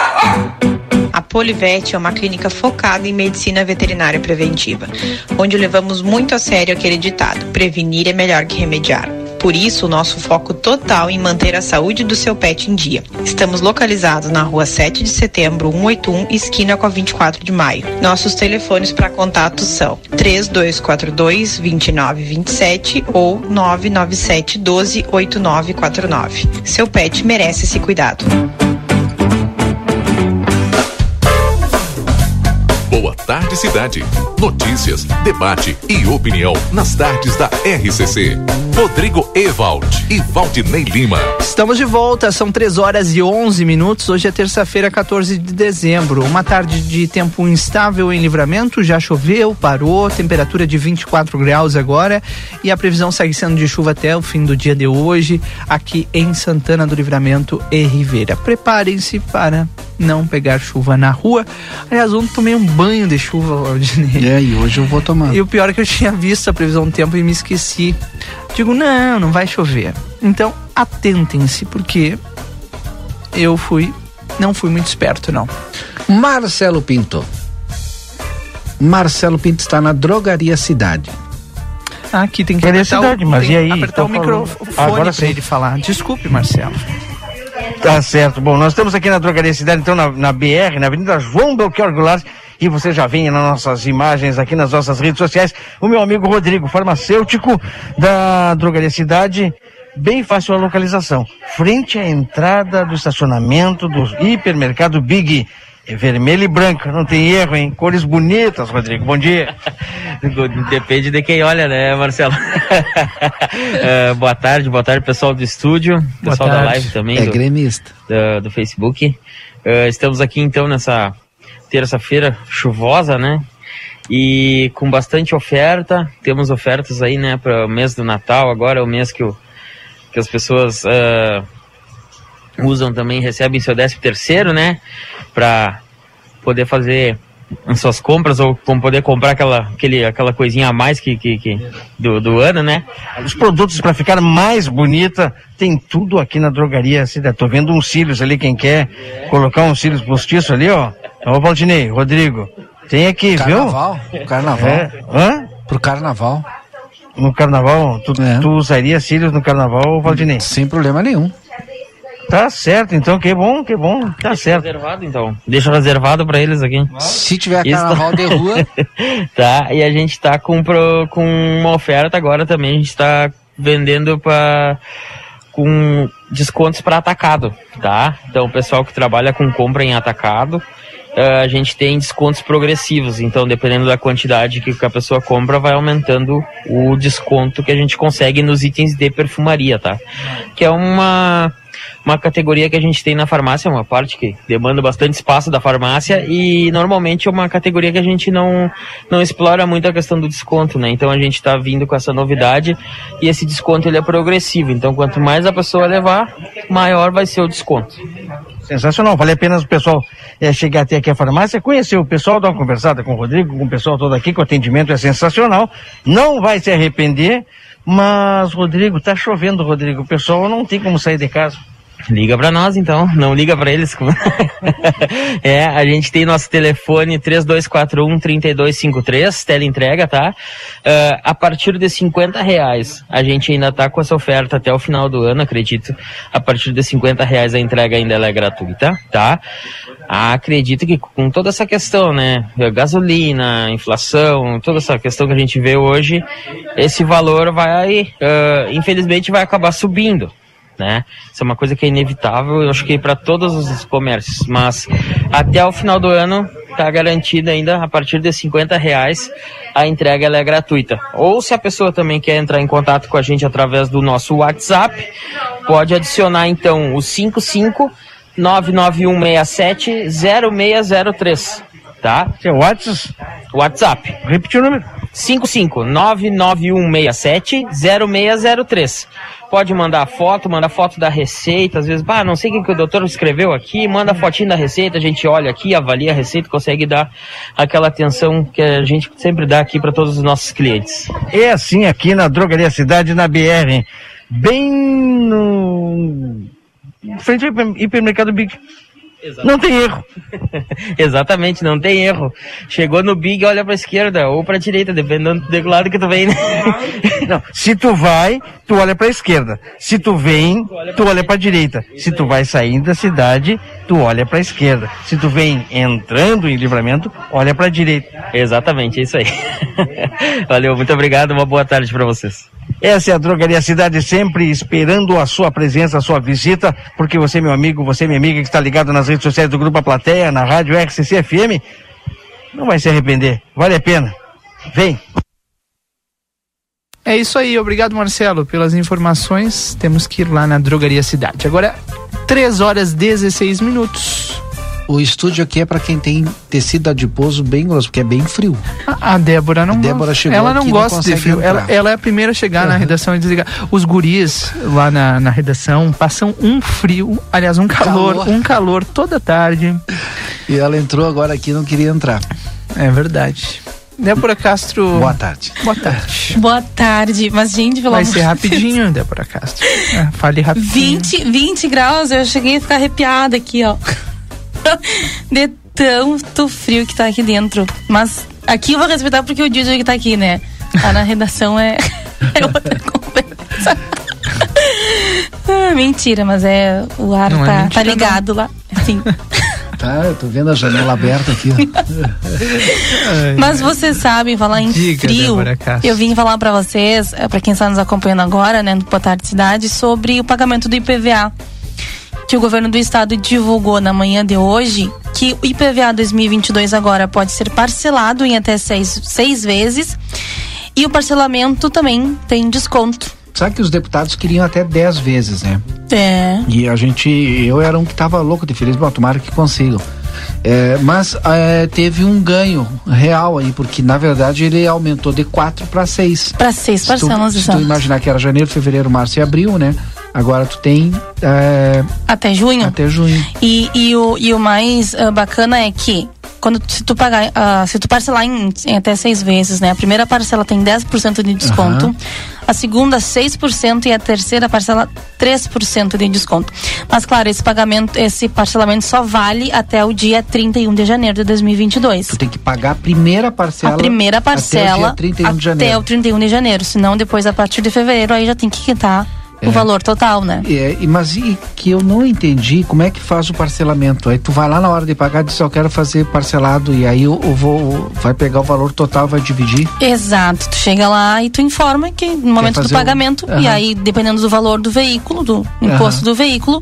A Polivete é uma clínica focada em medicina veterinária preventiva, onde levamos muito a sério aquele ditado: prevenir é melhor que remediar. Por isso, o nosso foco total em manter a saúde do seu pet em dia. Estamos localizados na rua 7 de setembro, 181, esquina com a 24 de maio. Nossos telefones para contato são 3242 2927 ou 997 12 8949. Seu pet merece esse cuidado. Tarde Cidade. Notícias, debate e opinião nas tardes da RCC. Rodrigo Evald e Valdinei Lima. Estamos de volta, são 3 horas e 11 minutos. Hoje é terça-feira, 14 de dezembro. Uma tarde de tempo instável em livramento, já choveu, parou, temperatura de 24 graus agora e a previsão segue sendo de chuva até o fim do dia de hoje, aqui em Santana do Livramento e Ribeira. Preparem-se para não pegar chuva na rua. Aliás, ontem tomei um banho de chuva, Valdinei. [laughs] É, e hoje eu vou tomar. E o pior é que eu tinha visto a previsão do tempo e me esqueci. Digo, não, não vai chover. Então, atentem-se, porque eu fui, não fui muito esperto, não. Marcelo Pinto. Marcelo Pinto está na Drogaria Cidade. Ah, aqui tem que Drogaria apertar, Cidade, o, mas tem e aí? apertar o microfone Agora para ele falar. Desculpe, Marcelo. Tá certo. Bom, nós estamos aqui na Drogaria Cidade, então, na, na BR, na Avenida João Belchior Goulart, e você já vem nas nossas imagens aqui nas nossas redes sociais, o meu amigo Rodrigo, farmacêutico da Drogaria Cidade, bem fácil a localização, frente à entrada do estacionamento do hipermercado Big, é vermelha e branca, não tem erro, hein? Cores bonitas, Rodrigo, bom dia. [laughs] Depende de quem olha, né, Marcelo? Eh, [laughs] boa tarde, boa tarde, pessoal do estúdio, Boa pessoal da tarde. live também. É do, gremista. do, do Facebook. Eh, estamos aqui então nessa terça-feira chuvosa, né? E com bastante oferta. Temos ofertas aí, né, para o mês do Natal. Agora é o mês que, o, que as pessoas eh, usam também, recebem seu 13 terceiro, né? Para poder fazer as suas compras ou com poder comprar aquela, aquele, aquela coisinha a mais que, que, que do, do ano, né? Os produtos para ficar mais bonita, tem tudo aqui na drogaria Cidade. Tô vendo uns cílios ali, quem quer colocar uns cílios postiços ali, ó. Ô, Valdinei, Rodrigo, tem aqui, Carnaval, viu? carnaval. É. Hã? Pro carnaval. No carnaval, tu, tu usaria cílios no carnaval, Valdinei? Sem problema nenhum. Tá certo, então, que bom, que bom, tá Deixa certo. reservado, então. Deixa reservado para eles aqui. Se tiver Isso carnaval de rua, [laughs] tá, e a gente tá com, pro, com uma oferta agora também, a gente tá vendendo para com descontos para atacado, tá? Então, o pessoal que trabalha com compra em atacado, a gente tem descontos progressivos. Então, dependendo da quantidade que a pessoa compra, vai aumentando o desconto que a gente consegue nos itens de perfumaria, tá? Que é uma uma categoria que a gente tem na farmácia, uma parte que demanda bastante espaço da farmácia e normalmente é uma categoria que a gente não, não explora muito a questão do desconto, né? Então a gente está vindo com essa novidade e esse desconto ele é progressivo. Então quanto mais a pessoa levar, maior vai ser o desconto. Sensacional, vale a pena o pessoal eh, chegar até aqui a farmácia, conhecer o pessoal, dar uma conversada com o Rodrigo, com o pessoal todo aqui, que o atendimento é sensacional, não vai se arrepender, mas, Rodrigo, tá chovendo, Rodrigo, o pessoal não tem como sair de casa. Liga pra nós então, não liga pra eles. [laughs] é, a gente tem nosso telefone 3241 3253, teleentrega, tá? Ah, a partir de 50 reais, a gente ainda tá com essa oferta até o final do ano, acredito. A partir de 50 reais a entrega ainda é gratuita, tá? Acredito que com toda essa questão, né? Gasolina, inflação, toda essa questão que a gente vê hoje, esse valor vai, ah, infelizmente, vai acabar subindo né? Isso é uma coisa que é inevitável, eu acho que para todos os comércios, mas até o final do ano está garantida ainda a partir de 50 reais a entrega é gratuita. Ou se a pessoa também quer entrar em contato com a gente através do nosso WhatsApp, pode adicionar então o 55 99167 0603, tá? O WhatsApp? WhatsApp. Repetir o número. 55 99167 0603. Pode mandar foto, manda foto da receita, às vezes, ah, não sei o que, que o doutor escreveu aqui, manda fotinho da receita, a gente olha aqui, avalia a receita, consegue dar aquela atenção que a gente sempre dá aqui para todos os nossos clientes. É assim aqui na Drogaria Cidade, na BR, bem no... frente ao hiper- hipermercado Big. Não tem erro. [laughs] Exatamente, não tem erro. Chegou no Big, olha pra esquerda ou pra direita, dependendo do lado que tu vem, né? Não, se tu vai, tu olha pra esquerda. Se tu vem, tu olha pra direita. Se tu vai saindo da cidade, tu olha pra esquerda. Se tu vem entrando em livramento, olha pra direita. Exatamente, é isso aí. [laughs] Valeu, muito obrigado, uma boa tarde pra vocês. Essa é a Drogaria Cidade, sempre esperando a sua presença, a sua visita, porque você, meu amigo, você, minha amiga, que está ligado nas redes sociais do Grupo A Plateia, na rádio RCC FM, Não vai se arrepender. Vale a pena. Vem. É isso aí, obrigado Marcelo pelas informações. Temos que ir lá na Drogaria Cidade. Agora, 3 horas 16 minutos. O estúdio aqui é para quem tem tecido adiposo bem grosso, porque é bem frio. A, a Débora não A Débora gosta. chegou Ela não aqui e não gosta de frio. Ela, ela é a primeira a chegar na Uhum. redação e desligar. Os guris lá na, na redação passam um frio, aliás, um calor, Calor. um calor toda tarde. E ela entrou agora aqui e não queria entrar. É verdade. Débora Castro. Boa tarde. Boa tarde. [laughs] Boa tarde. Mas, gente, pelo Vai ser de rapidinho, Débora Castro. É, fale rapidinho. 20, 20 graus, eu cheguei a ficar arrepiada aqui, ó. [laughs] De tanto frio que tá aqui dentro. Mas aqui eu vou respeitar porque o Didi que tá aqui, né? Lá na redação é, [laughs] é outra conversa. Ah, mentira, mas é. O ar Não é tá, mentira, tá ligado lá. Enfim. Tá, eu tô vendo a janela aberta aqui. [laughs] Mas vocês sabem falar em Diga, frio. Eu vim falar pra vocês, eh, pra quem está nos acompanhando agora, né, no Boa Tarde Cidade, sobre o pagamento do IPVA. Que o governo do estado divulgou na manhã de hoje que o IPVA 2022 agora pode ser parcelado em até seis, seis vezes e o parcelamento também tem desconto. Sabe que os deputados queriam até 10 vezes, né? É. E a gente, eu era um que tava louco de feliz, bom, tomara que consigam. É, mas é, teve um ganho real aí, porque na verdade ele aumentou de 4 para 6. Para seis parcelas, Se tu, se tu imaginar que era janeiro, fevereiro, março e abril, né? Agora tu tem é, Até junho. até junho. E, e, o, e o mais ah, bacana é que quando se tu pagar, ah, se tu parcelar em, em até seis vezes, né? A primeira parcela tem 10% de desconto, Aham. a segunda 6% e a terceira parcela 3% de desconto. Mas claro, esse pagamento, esse parcelamento só vale até o dia 31 de janeiro de 2022. Tu tem que pagar a primeira parcela. A primeira parcela Até o dia 31 de até janeiro. o 31 de janeiro, senão depois a partir de fevereiro aí já tem que quitar É. o valor total, né? É, mas e que eu não entendi como é que faz o parcelamento. Aí tu vai lá na hora de pagar e diz, eu quero fazer parcelado e aí eu, eu vou vai pegar o valor total, vai dividir. Exato, tu chega lá e tu informa que no momento do fazer o- pagamento, e aí, dependendo do valor do veículo, do imposto do veículo,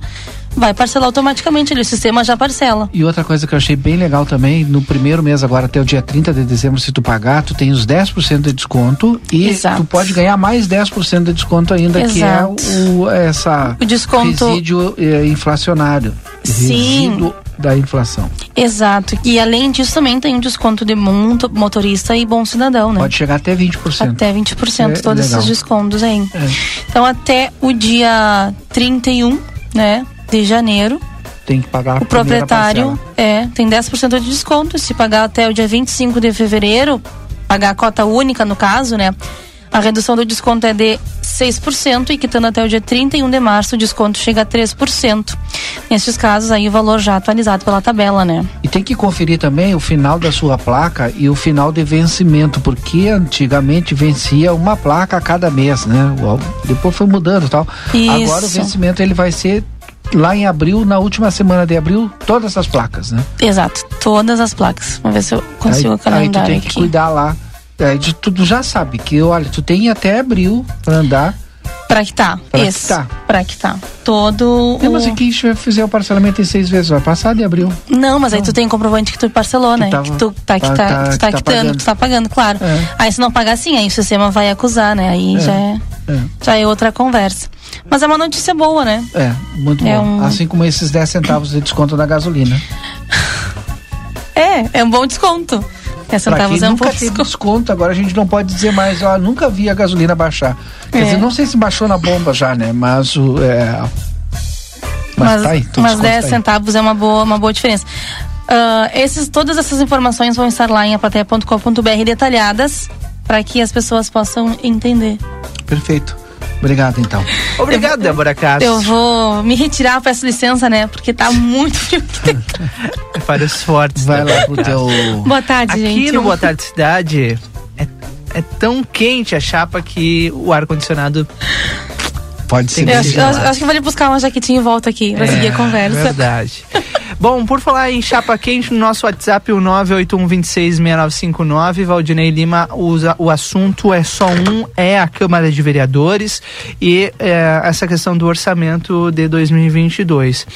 vai parcelar automaticamente ali, o sistema já parcela. E outra coisa que eu achei bem legal também, no primeiro mês agora até o dia 30 de dezembro, se tu pagar, tu tem os 10% de desconto e Exato. tu pode ganhar mais 10% de desconto ainda, Exato. que é o essa O desconto- resíduo eh, inflacionário. Sim. Resíduo da inflação. Exato. E além disso, também tem um desconto de motorista e bom cidadão, né? Pode chegar até 20%. Até 20%, É todos legal. esses descontos aí. É. Então, até o dia 31, né, de janeiro, Tem que pagar a o proprietário parcela. é, tem 10% de desconto. Se pagar até o dia 25 de fevereiro, pagar a cota única no caso, né? A redução do desconto é de 6% e quitando até o dia 31 de março, o desconto chega a 3%. Nesses casos aí o valor já atualizado pela tabela, né? E tem que conferir também o final da sua placa e o final de vencimento, porque antigamente vencia uma placa a cada mês, né? Depois foi mudando e tal. Isso. Agora o vencimento ele vai ser lá em abril, na última semana de abril, todas as placas, né? Exato, todas as placas. Vamos ver se eu consigo aí, calendário aí tu tem que aqui. cuidar lá. Aí de, tu tu já sabe que, olha, tu tem até abril pra andar. Pra que tá? Pra que tá. Todo. É, mas o- se quem fizer o parcelamento em seis vezes, vai passar de abril. Não, mas aí tu tem comprovante que tu parcelou, né? tava- que tu tá, que tá- tá, tá- tu tá tá quitando, pagando. que tu tá pagando, claro. É. Aí se não pagar assim, aí o sistema vai acusar, né? Aí É. já, é, É. já é outra conversa. Mas é uma notícia boa, né? É, muito É bom. um- Assim como esses 10 centavos de desconto na gasolina. [laughs] É, é um bom desconto. 10 Pra centavos é um nunca teve desconto. agora a gente não pode dizer mais, ó, nunca vi a gasolina baixar. Quer É. dizer, não sei se baixou na bomba já, né? Mas o. É, mas, Mas, tá aí, todo mas desconto 10 tá centavos é uma boa, uma boa diferença. Ah, esses, todas essas informações vão estar lá em aplateia.com.br detalhadas para que as pessoas possam entender. Perfeito. Obrigado, então. Obrigado, Débora Castro. Eu vou me retirar, peço licença, né? Porque tá muito frio. [laughs] Para os fortes. Vai Débora lá pro teu. Boa tarde, Aqui gente. no Boa Tarde Cidade é, é tão quente a chapa que o ar-condicionado Pode ser Eu acho, eu acho- que eu vou buscar uma jaquetinha e volto aqui pra seguir a conversa. É Verdade. [laughs] Bom, por falar em chapa quente, no nosso WhatsApp, o 981266959, Valdinei Lima usa o assunto é só um, é a Câmara de Vereadores e é, essa questão do orçamento de 2022.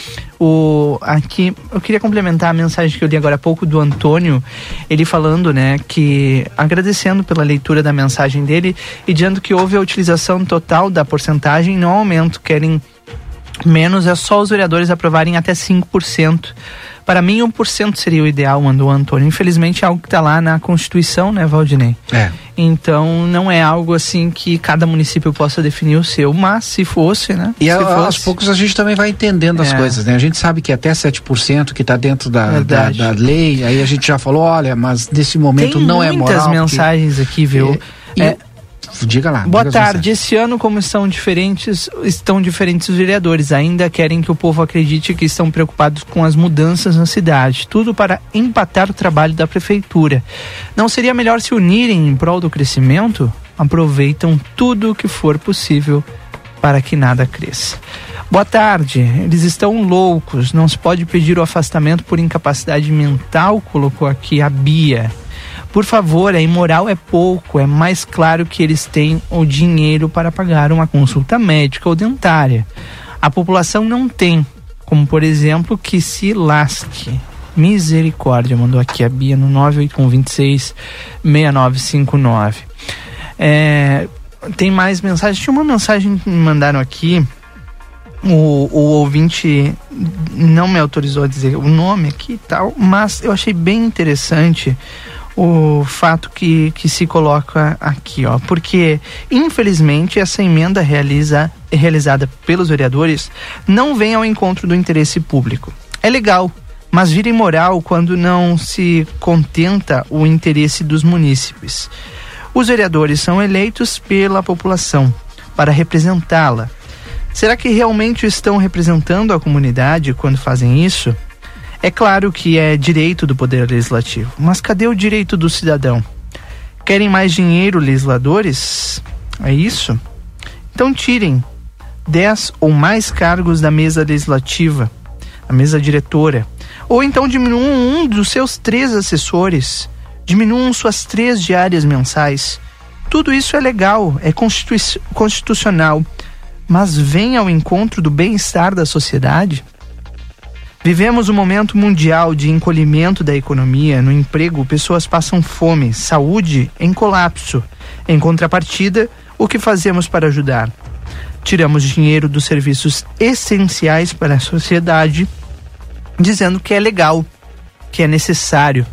O, aqui, eu queria complementar a mensagem que eu li agora há pouco do Antônio, ele falando, né, que agradecendo pela leitura da mensagem dele e dizendo que houve a utilização total da porcentagem, não aumento, querem menos, é só os vereadores aprovarem até 5%. Para mim, 1% seria o ideal, mandou o Antônio. Infelizmente, é algo que está lá na Constituição, né, Valdinei? É. Então, não é algo assim que cada município possa definir o seu, mas se fosse, né? E se a, fosse, aos poucos a gente também vai entendendo as É. coisas, né? A gente sabe que até 7% que está dentro da, da, da lei, aí a gente já falou, olha, mas nesse momento Tem não é muitas moral. porque- mensagens aqui, viu? E- É, Diga lá. Boa diga tarde. Esse ano, como estão diferentes, estão diferentes os vereadores. Ainda querem que o povo acredite que estão preocupados com as mudanças na cidade. Tudo para empatar o trabalho da prefeitura. Não seria melhor se unirem em prol do crescimento? Aproveitam tudo o que for possível para que nada cresça. Boa tarde. Eles estão loucos. Não se pode pedir o afastamento por incapacidade mental, colocou aqui a Bia. Por favor, a imoral é pouco, é mais claro que eles têm o dinheiro para pagar uma consulta médica ou dentária. A população não tem, como por exemplo, que se lasque. Misericórdia, mandou aqui a Bia no 98126 6959. É, tem mais mensagens? Tinha uma mensagem que me mandaram aqui. O, o ouvinte não me autorizou a dizer o nome aqui e tal, mas eu achei bem interessante o fato que, que se coloca aqui, ó, porque infelizmente essa emenda realiza, realizada pelos vereadores não vem ao encontro do interesse público. É legal, mas vira imoral quando não se contenta o interesse dos munícipes. Os vereadores são eleitos pela população para representá-la. Será que realmente estão representando a comunidade quando fazem isso? É claro que é direito do Poder Legislativo, mas cadê o direito do cidadão? Querem mais dinheiro, legisladores? É isso? Então tirem 10 ou mais cargos da mesa legislativa, a mesa diretora. Ou então diminuam um dos seus três assessores, diminuam suas três diárias mensais. Tudo isso é legal, é constitucional, mas vem ao encontro do bem-estar da sociedade? Vivemos um momento mundial de encolhimento da economia. No emprego, pessoas passam fome, saúde em colapso. Em contrapartida, o que fazemos para ajudar? Tiramos dinheiro dos serviços essenciais para a sociedade, dizendo que é legal, que é necessário.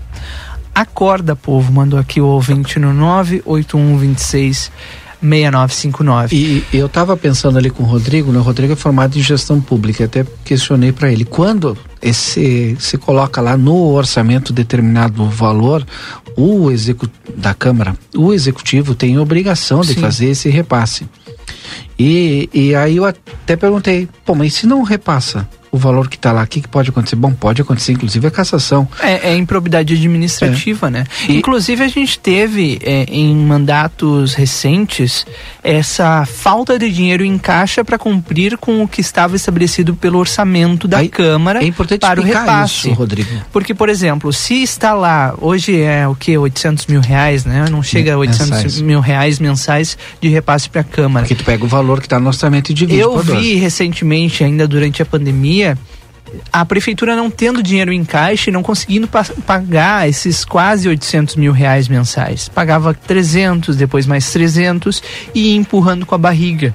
Acorda, povo, mandou aqui o ouvinte no 98126 6959. E eu estava pensando ali com o Rodrigo, né? O Rodrigo é formado em gestão pública, até questionei para ele, quando esse se coloca lá no orçamento determinado valor, o execu da Câmara, o executivo tem obrigação de Sim. fazer esse repasse. E, e aí eu até perguntei, pô, mas se não repassa o valor que está lá, o que, que pode acontecer? Bom, pode acontecer inclusive a cassação. É, é improbidade administrativa, né? Inclusive, a gente teve é, em mandatos recentes essa falta de dinheiro em caixa para cumprir com o que estava estabelecido pelo orçamento da Câmara é importante para o repasse. isso, Rodrigo. Porque, por exemplo, se está lá, hoje é o que? 800 mil reais, né? Não chega a 800 Mensais. mil reais mensais de repasse para a Câmara. Porque tu pega o valor que está no orçamento e divide Eu vi recentemente, ainda durante a pandemia, a prefeitura não tendo dinheiro em caixa e não conseguindo pa- pagar esses quase 800 mil reais mensais. Pagava 300, depois mais 300 e ia empurrando com a barriga.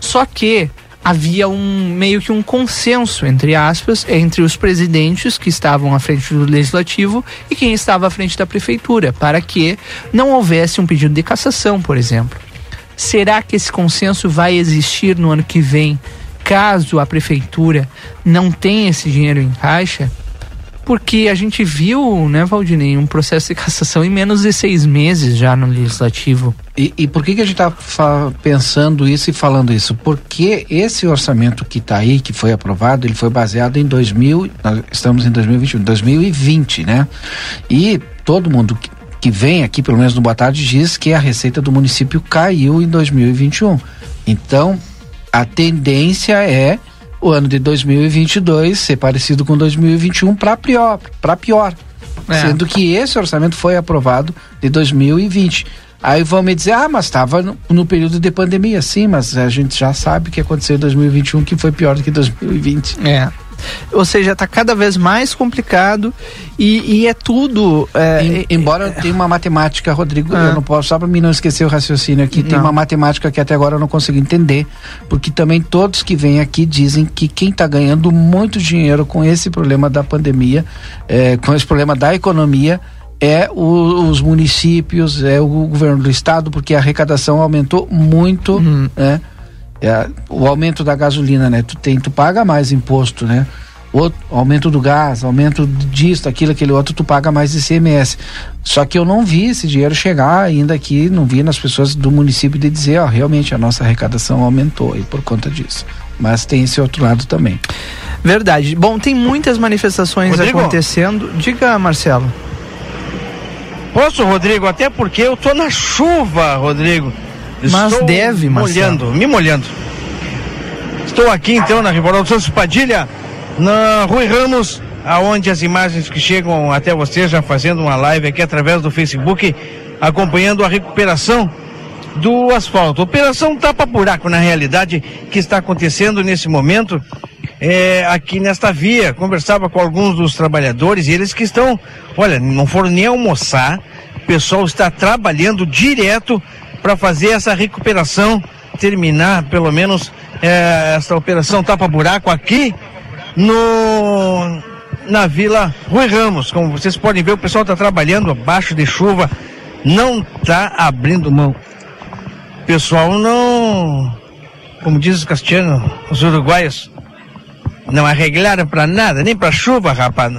Só que havia um meio que um consenso, entre aspas, entre os presidentes que estavam à frente do legislativo e quem estava à frente da prefeitura, para que não houvesse um pedido de cassação, por exemplo. Será que esse consenso vai existir no ano que vem, caso a prefeitura não tenha esse dinheiro em caixa? Porque a gente viu, né, Valdinei, um processo de cassação em menos de seis meses já no legislativo. E, e por que, que a gente está pensando isso e falando isso? Porque esse orçamento que está aí, que foi aprovado, ele foi baseado em 2000, nós estamos em 2021, 2020, né? E todo mundo que, que vem aqui, pelo menos no Boa Tarde, diz que a receita do município caiu em 2021. Então, a tendência é o ano de 2022 ser parecido com 2021 para pior, para pior. É. Sendo que esse orçamento foi aprovado de 2020. Aí vão me dizer, ah, mas estava no, no período de pandemia. Sim, mas a gente já sabe o que aconteceu em 2021, que foi pior do que 2020. É. Ou seja, está cada vez mais complicado e, e é tudo. é, Em- embora tenha uma matemática, Rodrigo, Ah. eu não posso, só para mim não esquecer o raciocínio aqui, tem Não. uma matemática que até agora eu não consigo entender, porque também todos que vêm aqui dizem que quem está ganhando muito dinheiro com esse problema da pandemia, eh, com esse problema da economia, é o- os municípios, é o governo do estado, porque a arrecadação aumentou muito, né? É, o aumento da gasolina, né? Tu tem, tu paga mais imposto, né? Outro, aumento do gás, aumento disso, aquilo, aquele outro, tu paga mais ICMS. Só que eu não vi esse dinheiro chegar ainda aqui, não vi nas pessoas do município de dizer, ó, realmente a nossa arrecadação aumentou e por conta disso. Mas tem esse outro lado também. Verdade. Bom, tem muitas manifestações Rodrigo? acontecendo. Diga, Marcelo. Posso, Rodrigo? Até porque eu tô na chuva, Rodrigo. Mas Estou deve, Marcelo. molhando, me molhando. Estou aqui então na Rivaldo Santos Padilha, na Rui Ramos, aonde as imagens que chegam até você já fazendo uma live aqui através do Facebook, acompanhando a recuperação do asfalto. Operação tapa buraco na realidade que está acontecendo nesse momento é, aqui nesta via. Conversava com alguns dos trabalhadores e eles que estão, olha, não foram nem almoçar. O pessoal está trabalhando direto para fazer essa recuperação, terminar pelo menos é, essa operação tapa buraco aqui no na Vila Rui Ramos. Como vocês podem ver, o pessoal está trabalhando abaixo de chuva, não está abrindo mão. O pessoal não, como diz os castelhanos, os uruguaios, não arreglaram para nada, nem para chuva, rapaz.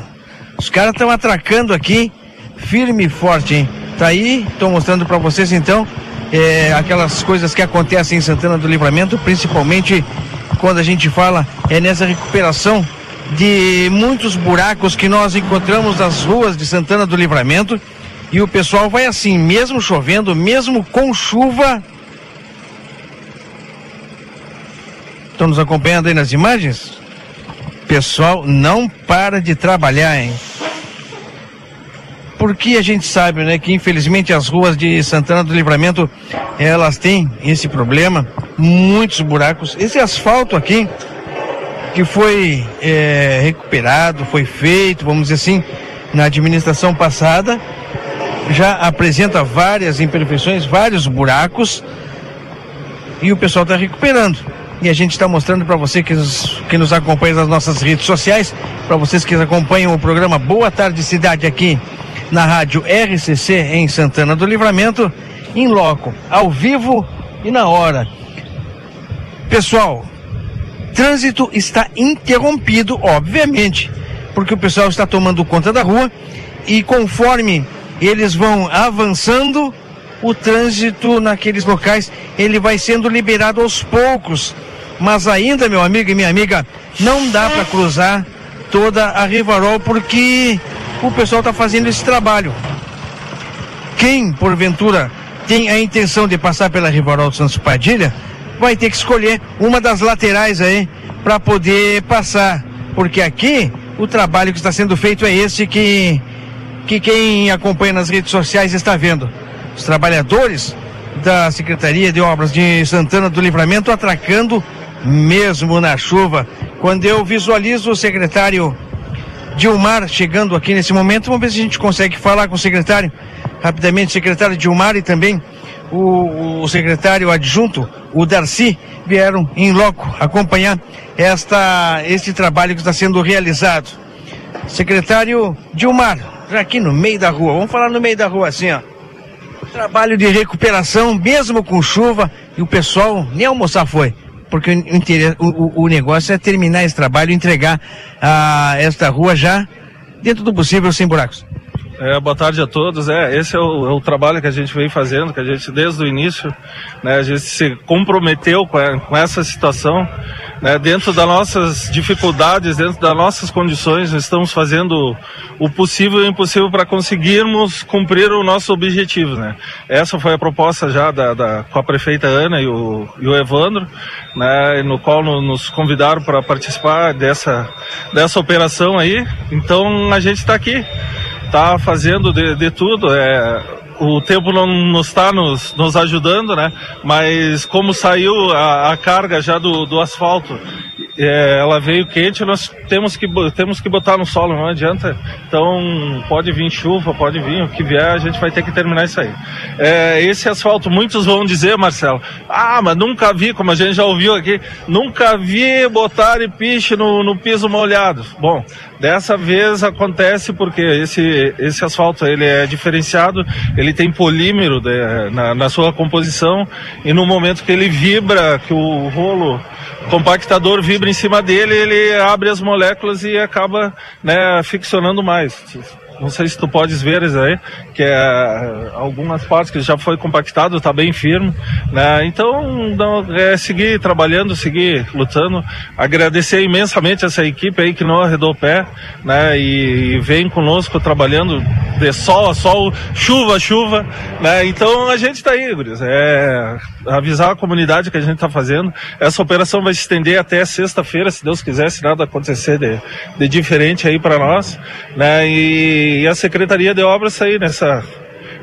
Os caras estão atracando aqui, firme e forte, hein? Tá aí, estou mostrando para vocês então é, aquelas coisas que acontecem em Santana do Livramento, principalmente quando a gente fala é nessa recuperação de muitos buracos que nós encontramos nas ruas de Santana do Livramento. E o pessoal vai assim, mesmo chovendo, mesmo com chuva. Estão nos acompanhando aí nas imagens? Pessoal, não para de trabalhar, hein? Porque a gente sabe, né, que infelizmente as ruas de Santana do Livramento, elas têm esse problema, muitos buracos. Esse asfalto aqui, que foi é, recuperado, foi feito, vamos dizer assim, na administração passada, já apresenta várias imperfeições, vários buracos, e o pessoal está recuperando. E a gente está mostrando para você que nos, que nos acompanha nas nossas redes sociais, para vocês que acompanham o programa Boa Tarde Cidade aqui na rádio RCC em Santana do Livramento, em loco, ao vivo e na hora. Pessoal, trânsito está interrompido, obviamente, porque o pessoal está tomando conta da rua e conforme eles vão avançando, o trânsito naqueles locais ele vai sendo liberado aos poucos. Mas ainda, meu amigo e minha amiga, não dá para cruzar toda a Rivarol porque o pessoal está fazendo esse trabalho. Quem, porventura, tem a intenção de passar pela Rivarol Santos Padilha, vai ter que escolher uma das laterais aí para poder passar. Porque aqui o trabalho que está sendo feito é esse que, que quem acompanha nas redes sociais está vendo. Os trabalhadores da Secretaria de Obras de Santana do Livramento atracando mesmo na chuva. Quando eu visualizo o secretário Dilmar chegando aqui nesse momento, vamos ver se a gente consegue falar com o secretário rapidamente, secretário Dilmar e também o, o secretário adjunto, o Darcy, vieram em loco acompanhar esta, este trabalho que está sendo realizado. Secretário Dilmar, já aqui no meio da rua, vamos falar no meio da rua assim, ó. Trabalho de recuperação, mesmo com chuva, e o pessoal nem almoçar foi. Porque o, o- o- negócio é terminar esse trabalho e entregar a esta rua já dentro do possível sem buracos. É, boa tarde a todos. É, esse é o, é o trabalho que a gente vem fazendo, que a gente desde o início, né, a gente se comprometeu com, a- com essa situação né, dentro das nossas dificuldades, dentro das nossas condições, estamos fazendo o possível e o impossível para conseguirmos cumprir o nosso objetivo. Né? Essa foi a proposta já da, da com a prefeita Ana e o, e o Evandro, né, no qual no, nos convidaram para participar dessa, dessa operação aí. Então a gente está aqui, está fazendo de, de tudo. É, o tempo não, não está nos, nos ajudando, né? Mas como saiu a, a carga já do, do asfalto, é, ela veio quente, nós temos que, temos que botar no solo, não adianta. Então pode vir chuva, pode vir o que vier, a gente vai ter que terminar isso aí. É, esse asfalto, muitos vão dizer, Marcelo, ah, mas nunca vi, como a gente já ouviu aqui, nunca vi botar piche no, no piso molhado. Bom, Dessa vez acontece porque esse, esse asfalto ele é diferenciado, ele tem polímero de, na, na sua composição e no momento que ele vibra, que o rolo compactador vibra em cima dele, ele abre as moléculas e acaba né, ficcionando mais não sei se tu podes ver isso aí, que é algumas partes que já foi compactado, está bem firme, né? Então, não, é seguir trabalhando, seguir lutando, agradecer imensamente essa equipe aí que não arredou o pé, né? E, e vem conosco trabalhando de sol a sol, chuva a chuva, né? Então a gente está aí, Guris, é avisar a comunidade que a gente está fazendo. Essa operação vai se estender até sexta-feira, se Deus quiser, se nada acontecer de, de diferente aí para nós, né? E e a Secretaria de Obras aí nessa.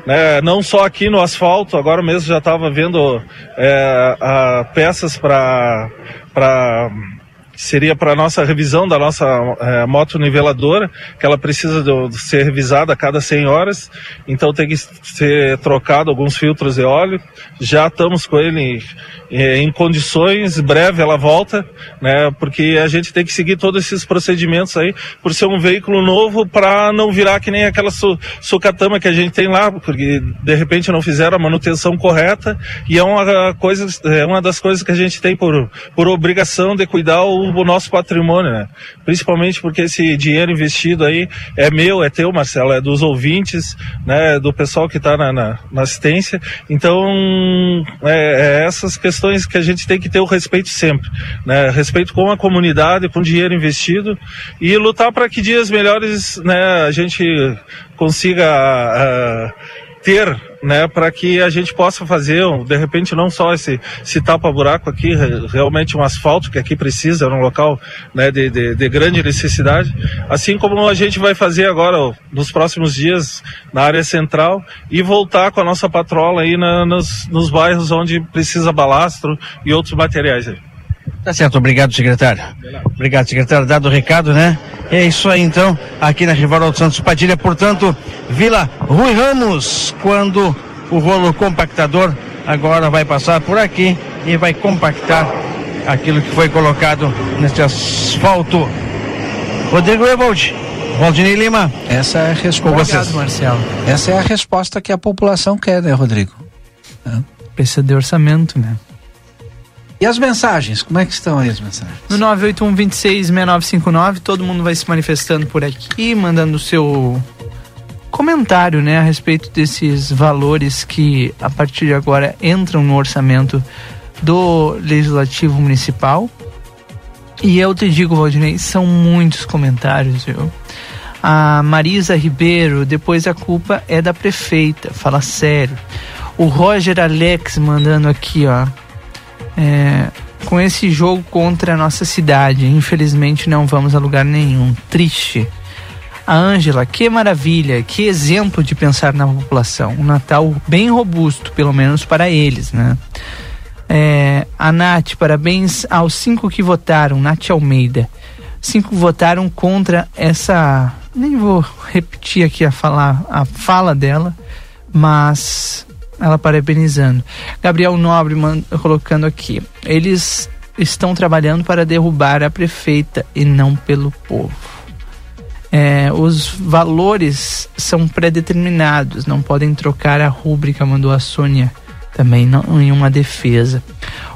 Né, não só aqui no asfalto, agora mesmo já estava vendo é, a, peças para seria para a nossa revisão da nossa é, moto niveladora, que ela precisa de, ser revisada a cada 100 horas, então tem que ser trocado alguns filtros de óleo. Já estamos com ele em, é, em condições, breve ela volta, né? Porque a gente tem que seguir todos esses procedimentos aí, por ser um veículo novo, para não virar que nem aquela su, sucatama que a gente tem lá, porque de repente não fizeram a manutenção correta e é uma coisa, é uma das coisas que a gente tem por, por obrigação de cuidar o o nosso patrimônio, né? Principalmente porque esse dinheiro investido aí é meu, é teu, Marcelo, é dos ouvintes, né? Do pessoal que está na, na, na, assistência. Então, é, é, essas questões que a gente tem que ter o respeito sempre, né? Respeito com a comunidade, com o dinheiro investido e lutar para que dias melhores, né? A gente consiga uh, ter, né, para que a gente possa fazer, de repente, não só esse, esse tapa-buraco aqui, realmente um asfalto que aqui precisa, é um local né, de, de, de, grande necessidade, assim como a gente vai fazer agora, nos próximos dias, na área central, e voltar com a nossa patrola aí na, nos, nos bairros onde precisa balastro e outros materiais aí. Tá certo, obrigado, secretário. Obrigado, secretário. Dado o recado, né? É isso aí, então, aqui na Rivaldo Santos Padilha, portanto, Vila Rui Ramos, quando o rolo compactador agora vai passar por aqui e vai compactar aquilo que foi colocado nesse asfalto. Rodrigo Evold, Valdinei Lima. Essa é a resposta. Obrigado, Marcelo. Essa é a resposta que a população quer, né, Rodrigo? Precisa de orçamento, né? E as mensagens? Como é que estão aí as mensagens? No 981 26 6959, todo mundo vai se manifestando por aqui, mandando o seu comentário, né, a respeito desses valores que a partir de agora entram no orçamento do Legislativo Municipal. E eu te digo, Valdinei, são muitos comentários, viu? A Marisa Ribeiro, depois a culpa é da prefeita, fala sério. O Roger Alex mandando aqui, ó é, com esse jogo contra a nossa cidade. Infelizmente não vamos a lugar nenhum. Triste. A Ângela, que maravilha, que exemplo de pensar na população. Um Natal bem robusto, pelo menos para eles, né? É, a Nath, parabéns aos cinco que votaram, Nath Almeida. Cinco votaram contra essa. Nem vou repetir aqui a, falar, a fala dela, mas ela parabenizando. Gabriel Nobre colocando aqui. Eles estão trabalhando para derrubar a prefeita e não pelo povo. É, os valores são pré-determinados, não podem trocar a rúbrica, mandou a Sônia também não, em uma defesa.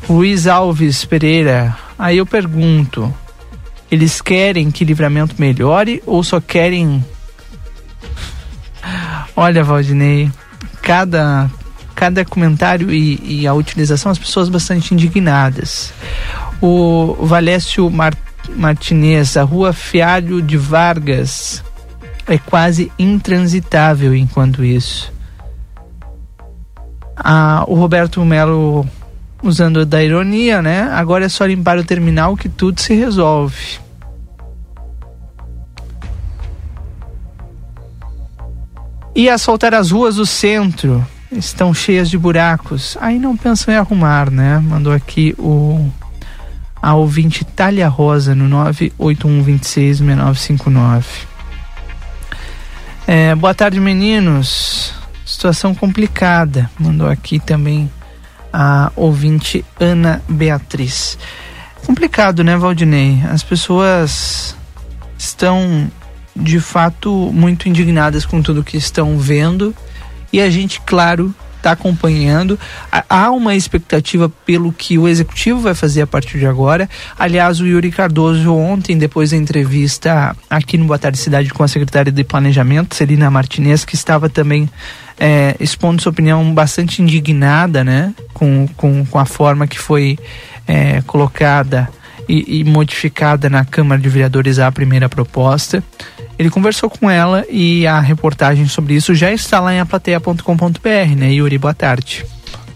Luiz Alves Pereira, aí eu pergunto: eles querem que livramento melhore ou só querem. [laughs] Olha, Valdinei, cada cada comentário e, e, a utilização, as pessoas bastante indignadas. O Valécio Mar Martinez, a rua Fialho de Vargas é quase intransitável enquanto isso. Ah, o Roberto Melo usando da ironia, né? Agora é só limpar o terminal que tudo se resolve. E asfaltar as ruas do centro estão cheias de buracos. Aí não pensam em arrumar, né? Mandou aqui o a ouvinte Talha Rosa no 981266959. É, boa tarde, meninos. Situação complicada. Mandou aqui também a ouvinte Ana Beatriz. Complicado, né, Valdinei? As pessoas estão de fato muito indignadas com tudo que estão vendo e a gente, claro, está acompanhando. Há uma expectativa pelo que o executivo vai fazer a partir de agora. Aliás, o Yuri Cardoso, ontem, depois da entrevista aqui no Boa Tarde Cidade com a secretária de Planejamento, Celina Martinez, que estava também é, expondo sua opinião bastante indignada né, com, com, com a forma que foi é, colocada e, e modificada na Câmara de Vereadores a primeira proposta. Ele conversou com ela e a reportagem sobre isso já está lá em aplateia.com.br, né? Yuri, boa tarde.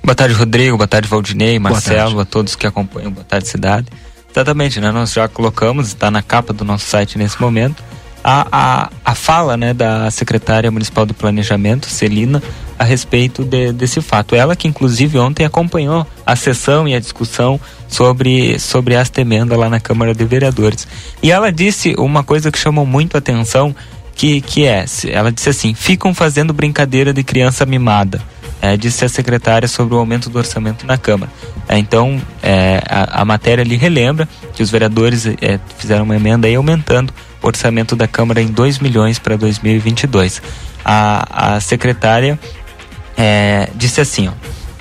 Boa tarde, Rodrigo. Boa tarde, Valdinei, Marcelo, a todos que acompanham Boa Tarde Cidade. Exatamente, né? Nós já colocamos, está na capa do nosso site nesse momento, a, a, a fala né, da secretária municipal do planejamento, Celina, a respeito de, desse fato. Ela que inclusive ontem acompanhou a sessão e a discussão sobre, sobre esta emenda lá na Câmara de Vereadores. E ela disse uma coisa que chamou muito a atenção, que, que é, ela disse assim, ficam fazendo brincadeira de criança mimada. É, disse a secretária sobre o aumento do orçamento na Câmara. É, então, é, a, a, matéria ali relembra que os vereadores é, fizeram uma emenda aí aumentando orçamento da Câmara em 2 milhões para 2022. A, a secretária é, disse assim, ó,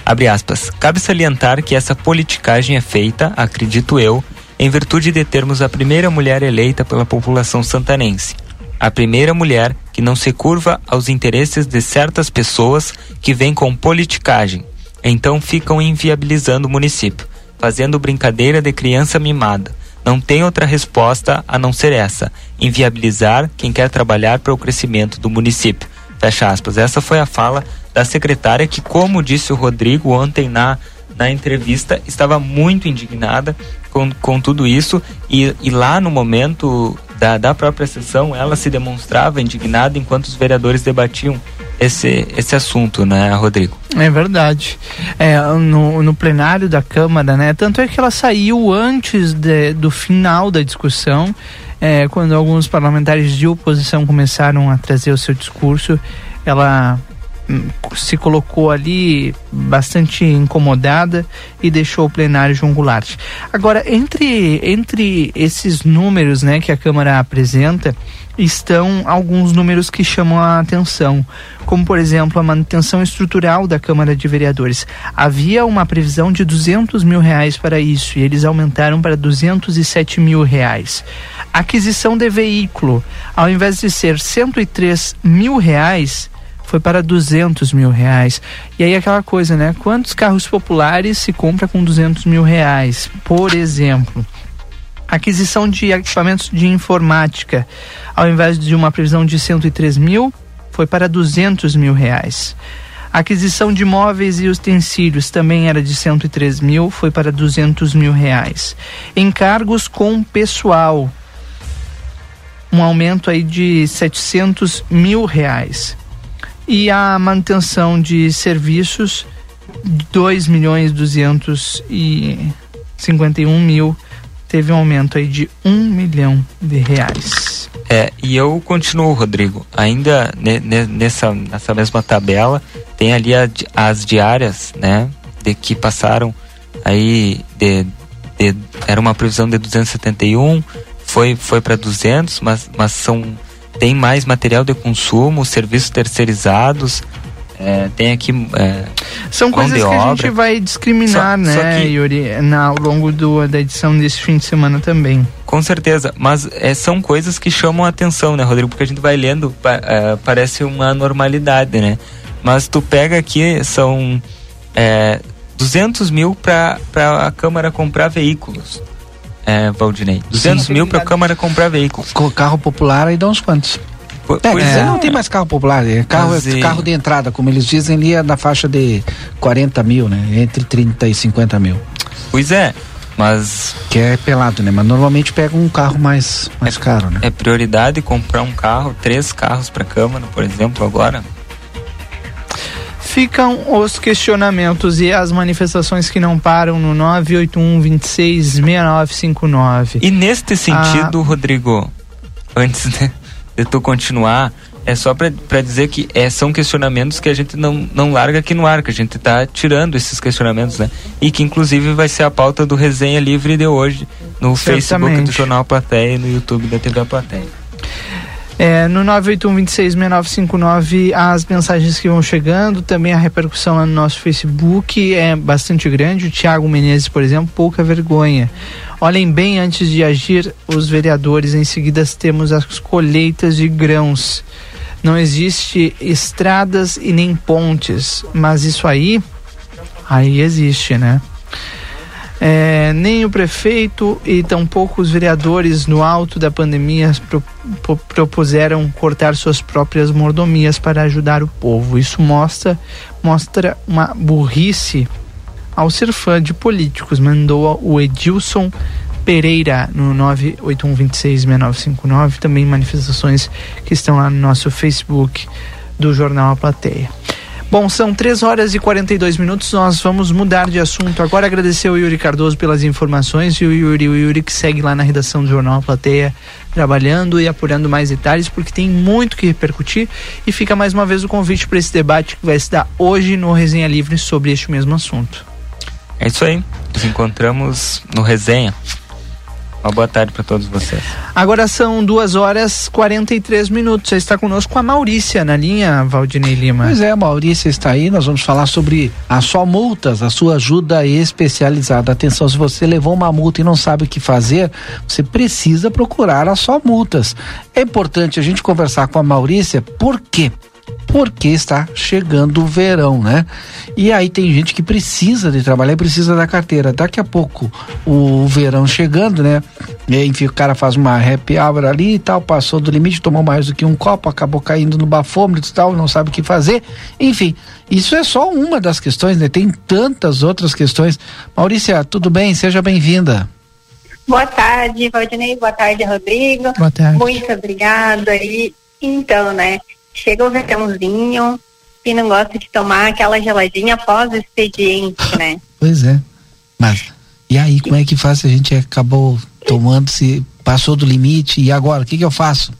abre aspas, cabe salientar que essa politicagem é feita, acredito eu, em virtude de termos a primeira mulher eleita pela população santanense. A primeira mulher que não se curva aos interesses de certas pessoas que vêm com politicagem, então ficam inviabilizando o município, fazendo brincadeira de criança mimada. Não tem outra resposta a não ser essa: inviabilizar quem quer trabalhar para o crescimento do município. Fecha aspas. Essa foi a fala da secretária que, como disse o Rodrigo ontem na, na entrevista, estava muito indignada com, com tudo isso e, e lá no momento da, da própria sessão ela se demonstrava indignada enquanto os vereadores debatiam esse, esse assunto, né, Rodrigo? É verdade. É, no, no plenário da Câmara, né? Tanto é que ela saiu antes de, do final da discussão, é, quando alguns parlamentares de oposição começaram a trazer o seu discurso, ela se colocou ali bastante incomodada e deixou o plenário João Goulart. Agora, entre, entre esses números né, que a Câmara apresenta, estão alguns números que chamam a atenção, como por exemplo a manutenção estrutural da Câmara de Vereadores. Havia uma previsão de 200 mil reais para isso e eles aumentaram para 207 mil reais. Aquisição de veículo, ao invés de ser 103 mil reais, foi para 200 mil reais. E aí aquela coisa, né? Quantos carros populares se compra com 200 mil reais? Por exemplo, aquisição de equipamentos de informática, ao invés de uma previsão de 103 mil, foi para 200 mil reais. aquisição de móveis e utensílios também era de 103 mil, foi para 200 mil reais. Encargos com pessoal, um aumento aí de 700 mil reais e a manutenção de serviços 2 milhões 251 mil teve um aumento aí de 1 milhão de reais. É, e eu continuo, Rodrigo, ainda ne, ne, nessa, nessa mesma tabela, tem ali a, as diárias, né, de que passaram aí de, de era uma previsão de 271, foi foi para 200, mas mas são tem mais material de consumo, serviços terceirizados, é, tem aqui. É, São coisas que obra. a gente vai discriminar, só, né, só que, Yuri, na, ao longo do, da edição desse fim de semana também. Com certeza, mas é, são coisas que chamam a atenção, né, Rodrigo? Porque a gente vai lendo, pa, é, parece uma normalidade, né? Mas tu pega aqui, são 200 mil para a Câmara comprar veículos. É, Valdinei. 200 Sim. mil para a Câmara comprar veículos. Com carro popular aí dá uns quantos. Po- É, pois é, é. não tem mais carro popular, é carro, e- carro de entrada, como eles dizem, ali é na faixa de 40 mil, né? Entre 30 e 50 mil. Pois é, mas. Que é pelado, né? Mas normalmente pega um carro mais, mais caro, né? É prioridade comprar um carro, três carros para Câmara, por exemplo, agora. Ficam os questionamentos e as manifestações que não param no 981 26 6959. E neste sentido, Rodrigo, antes de, de tu continuar, é só para dizer que é, são questionamentos que a gente não, não larga aqui no ar, que a gente está tirando esses questionamentos, né? E que inclusive vai ser a pauta do Resenha Livre de hoje, no Facebook Certamente. do Jornal Plateia e no YouTube da TV A Plateia. É, no 981-266959, as mensagens que vão chegando, também a repercussão lá no nosso Facebook é bastante grande. O Tiago Menezes, por exemplo, pouca vergonha. Olhem bem antes de agir os vereadores, em seguida temos as colheitas de grãos. Não existe estradas e nem pontes, mas isso aí, aí existe, né? É, nem o prefeito e tampouco os vereadores no alto da pandemia pro- pro- propuseram cortar suas próprias mordomias para ajudar o povo. Isso mostra, mostra uma burrice ao ser fã de políticos, mandou o Edilson Pereira no 981266959, também manifestações que estão lá no nosso Facebook do Jornal A Plateia. Bom, são 3 horas e 42 minutos. Nós vamos mudar de assunto. Agora agradecer ao Yuri Cardoso pelas informações e o Yuri, o Yuri que segue lá na redação do Jornal Plateia, trabalhando e apurando mais detalhes, porque tem muito que repercutir. E fica mais uma vez o convite para esse debate que vai se dar hoje no Resenha Livre sobre este mesmo assunto. É isso aí. Nos encontramos no Resenha. Uma boa tarde para todos vocês. Agora são 2 horas 43 minutos. Já está conosco a Maurícia na linha, Valdinei Lima. Pois é, a Maurícia está aí, nós vamos falar sobre a só multas, a sua ajuda especializada. Atenção, se você levou uma multa e não sabe o que fazer, você precisa procurar a só multas. É importante a gente conversar com a Maurícia, por quê? Porque está chegando o verão, né? E aí tem gente que precisa de trabalhar e precisa da carteira. Daqui a pouco o verão chegando, né? E aí, enfim, o cara faz uma happy hour ali e tal, passou do limite, tomou mais do que um copo, acabou caindo no bafômetro e tal, não sabe o que fazer. Enfim, isso é só uma das questões, né? Tem tantas outras questões. Maurícia, tudo bem? Seja bem-vinda. Boa tarde, Valdinei. Boa tarde, Rodrigo. Boa tarde. Muito obrigada aí. Então, né? Chega o verãozinho e não gosta de tomar aquela geladinha após o expediente, né? [laughs] Pois é. Mas, e aí, como é que faz se a gente acabou tomando, se passou do limite, e agora? O que, que eu faço?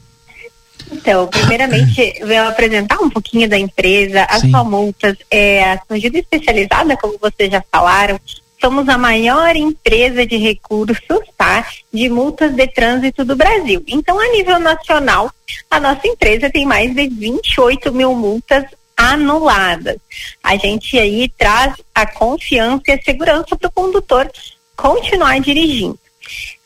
Então, primeiramente, eu vou apresentar um pouquinho da empresa, as Sim. multas, é, a ajuda especializada, como vocês já falaram. Somos a maior empresa de recursos, tá? De multas de trânsito do Brasil. Então, a nível nacional, a nossa empresa tem mais de 28 mil multas anuladas. A gente aí traz a confiança e a segurança para o condutor continuar dirigindo.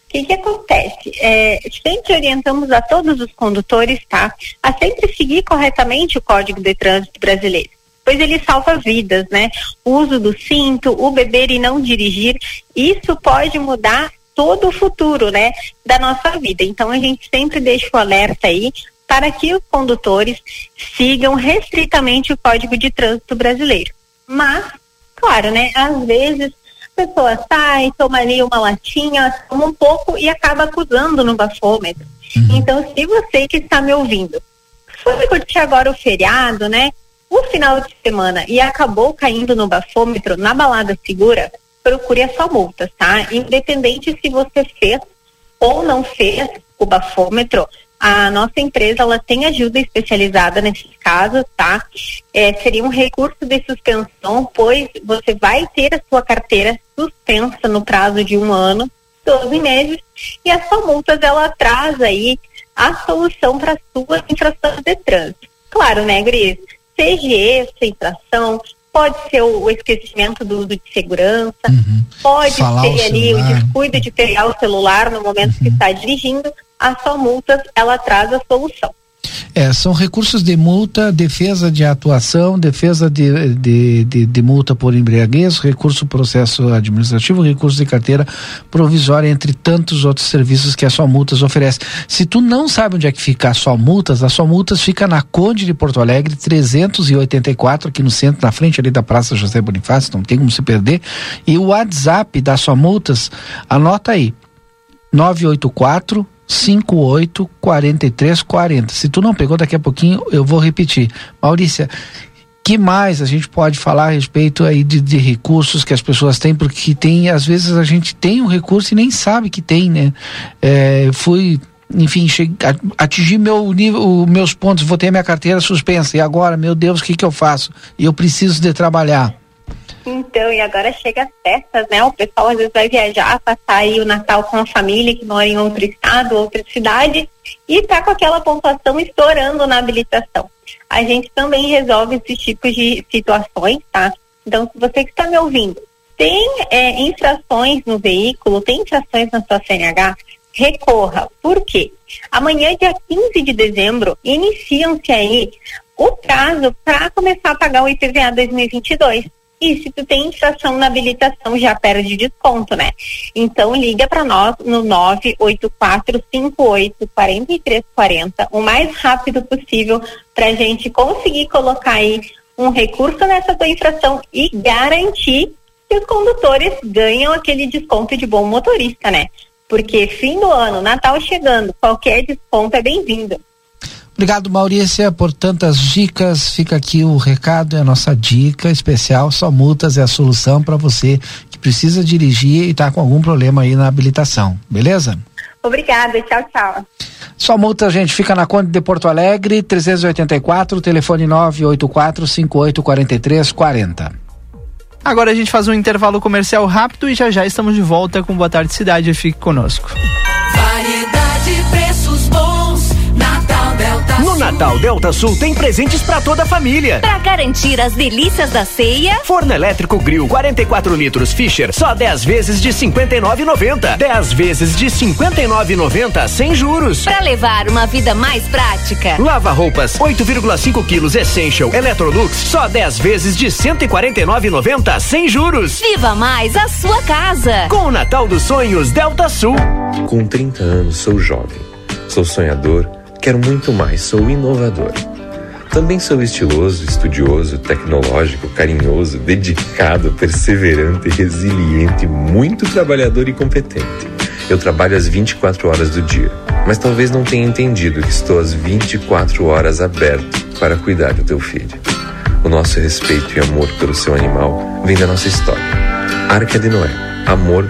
O que, que acontece? É, sempre orientamos a todos os condutores, tá? A sempre seguir corretamente o Código de Trânsito Brasileiro, pois ele salva vidas, né? O uso do cinto, o beber e não dirigir, isso pode mudar todo o futuro, né? Da nossa vida. Então a gente sempre deixa o alerta aí para que os condutores sigam restritamente o Código de Trânsito Brasileiro. Mas, claro, né? Às vezes a pessoa sai, toma ali uma latinha, toma um pouco e acaba acusando no bafômetro. Então, se você que está me ouvindo foi curtir agora o feriado, né? O final de semana e acabou caindo no bafômetro na balada segura, procure a sua multa, tá? Independente se você fez ou não fez o bafômetro, a nossa empresa ela tem ajuda especializada nesses casos, tá? É, seria um recurso de suspensão, pois você vai ter a sua carteira suspensa no prazo de um ano, 12 meses, e a sua multas ela traz aí a solução para suas infrações de trânsito. Claro, né, Gris? Seja essa infração, pode ser o, esquecimento do uso de segurança, pode Falar ser o ali o descuido de pegar o celular no momento que está dirigindo, a sua multas ela traz a solução. É, são recursos de multa, defesa de atuação, defesa de, de, de, de, multa por embriaguez, recurso processo administrativo, recurso de carteira provisória, entre tantos outros serviços que a Só Multas oferece. Se tu não sabe onde é que fica a Só Multas, a Só Multas fica na Conde de Porto Alegre, 384, aqui no centro, na frente ali da Praça José Bonifácio, não tem como se perder. E o WhatsApp da Só Multas, anota aí, 984 58 43 40. Se tu não pegou daqui a pouquinho, eu vou repetir. Maurícia, que mais a gente pode falar a respeito aí de, de, recursos que as pessoas têm, porque tem, às vezes a gente tem um recurso e nem sabe que tem, né? É, fui, enfim, cheguei, atingi meu nível, meus pontos, vou ter minha carteira suspensa. E agora, meu Deus, o que que eu faço? E eu preciso de trabalhar. Então, e agora chega as festas, né? O pessoal às vezes vai viajar, passar aí o Natal com a família que mora em outro estado, outra cidade, e tá com aquela pontuação estourando na habilitação. A gente também resolve esses tipos de situações, tá? Então, se você que está me ouvindo tem é, infrações no veículo, tem infrações na sua CNH, recorra. Por quê? Amanhã, dia 15 de dezembro, iniciam-se aí o prazo para começar a pagar o IPVA 2022. E se tu tem infração na habilitação, já perde desconto, né? Então liga para nós no 984584340 o mais rápido possível para a gente conseguir colocar aí um recurso nessa tua infração e garantir que os condutores ganham aquele desconto de bom motorista, né? Porque fim do ano, Natal chegando, qualquer desconto é bem-vindo. Obrigado, Maurícia, por tantas dicas. Fica aqui o recado, é a nossa dica especial. Só multas é a solução para você que precisa dirigir e está com algum problema aí na habilitação. Beleza? Obrigada, tchau, tchau. Só multa, gente, fica na Conde de Porto Alegre, 384, telefone 984 5843 40. Agora a gente faz um intervalo comercial rápido e já já estamos de volta com Boa Tarde Cidade. Fique conosco. No Natal Delta Sul tem presentes para toda a família. Para garantir as delícias da ceia. Forno elétrico Grill 44 litros Fischer, só 10 vezes de 59,90. 10 vezes de 59,90 sem juros. Para levar uma vida mais prática. Lava roupas 8,5 quilos Essential Electrolux, só 10 vezes de 149,90 sem juros. Viva mais a sua casa. Com o Natal dos Sonhos Delta Sul. Com 30 anos sou jovem, sou sonhador Quero muito mais, sou inovador. Também sou estiloso, estudioso, tecnológico, carinhoso, dedicado, perseverante, resiliente, muito trabalhador e competente. Eu trabalho às 24 horas do dia, mas talvez não tenha entendido que estou às 24 horas aberto para cuidar do teu filho. O nosso respeito e amor pelo seu animal vem da nossa história. Arca de Noé, amor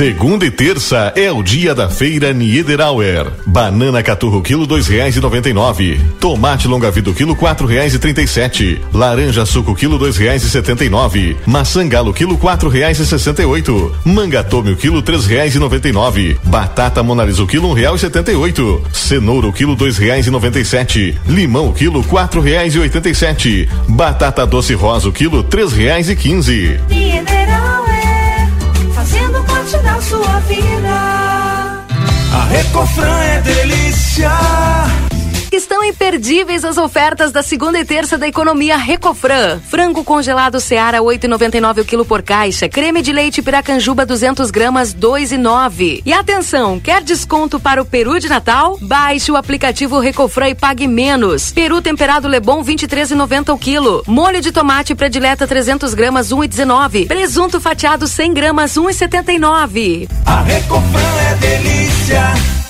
Segunda e terça é o dia da feira Niederauer. Banana caturro quilo dois reais e noventa e nove. Tomate longa vida quilo quatro reais e trinta e sete. Laranja suco quilo dois reais e setenta e nove. Maçã galo quilo quatro reais e sessenta e oito. Manga tome o quilo três reais e noventa e nove. Batata monalisa o quilo um real e setenta e oito. Cenoura o quilo dois reais e noventa e sete. Limão o quilo quatro reais e oitenta e sete. Batata doce rosa o quilo três reais e quinze. É da sua vida. A Recofran é delícia. Estão imperdíveis as ofertas da segunda e terça da economia Recofran. Frango congelado Seara 8,99 o quilo por caixa. Creme de leite Piracanjuba 200 gramas 2,9. E atenção, quer desconto para o peru de Natal? Baixe o aplicativo Recofran e pague menos. Peru temperado Lebon 23,90 o quilo. Molho de tomate predileta 300 gramas 1,19. Presunto fatiado 100 gramas 1,79. A Recofran é delícia.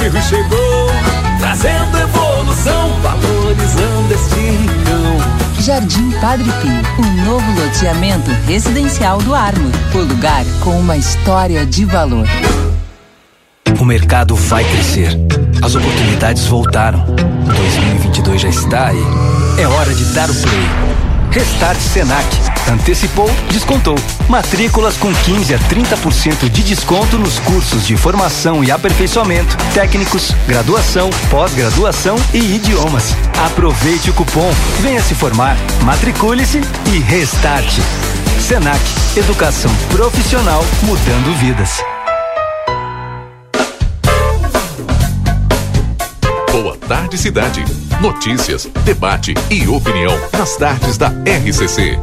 O Padre Pio chegou, trazendo evolução, valorizando este rincão. Jardim Padre Pio, um novo loteamento residencial do Armor. O lugar com uma história de valor. O mercado vai crescer. As oportunidades voltaram. 2022 já está aí. É hora de dar o play. Restart Senac. Antecipou, descontou. Matrículas com 15 a 30% de desconto nos cursos de formação e aperfeiçoamento, técnicos, graduação, pós-graduação e idiomas. Aproveite o cupom, venha se formar, matricule-se e restarte. Senac, educação profissional mudando vidas. Boa tarde, cidade. Notícias, debate e opinião nas tardes da RCC.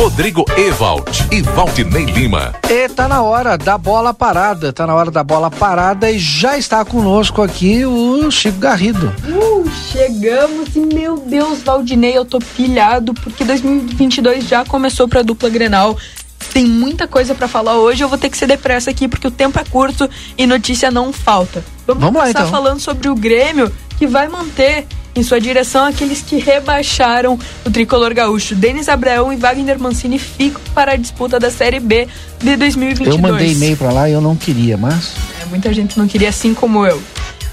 Rodrigo Evald e Valdinei Lima. E tá na hora da bola parada, tá na hora da bola parada e já está conosco aqui o Chico Garrido. Uh, chegamos e meu Deus, Valdinei, eu tô pilhado porque 2022 já começou pra dupla Grenal. Tem muita coisa para falar hoje, eu vou ter que ser depressa aqui porque o tempo é curto e notícia não falta. Vamos, Vamos lá, começar então. falando sobre o Grêmio, que vai manter em sua direção aqueles que rebaixaram o tricolor gaúcho. Denis Abraão e Wagner Mancini ficam para a disputa da Série B de 2022. Eu mandei e-mail pra lá e eu não queria, mas. É, muita gente não queria assim como eu.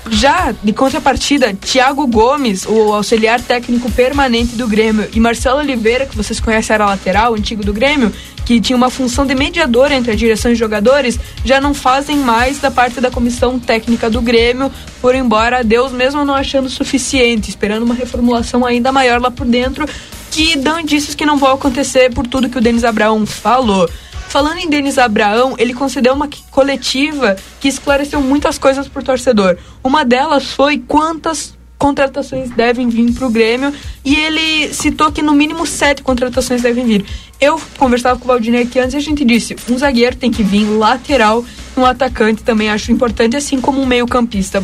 Já de contrapartida, Thiago Gomes, o auxiliar técnico permanente do Grêmio, e Marcelo Oliveira, que vocês conhecem, era lateral, antigo do Grêmio, que tinha uma função de mediador entre a direção e jogadores, já não fazem mais da parte da comissão técnica do Grêmio, foram embora, Deus mesmo não achando suficiente, esperando uma reformulação ainda maior lá por dentro, que dão indícios que não vão acontecer por tudo que o Denis Abraão falou. Falando em Denis Abraão, ele concedeu uma coletiva que esclareceu muitas coisas pro torcedor. Uma delas foi quantas contratações devem vir para o Grêmio e ele citou que no mínimo sete contratações devem vir. Eu conversava com o Valdinei aqui antes e a gente disse, um zagueiro tem que vir, lateral, um atacante também acho importante, assim como um meio campista.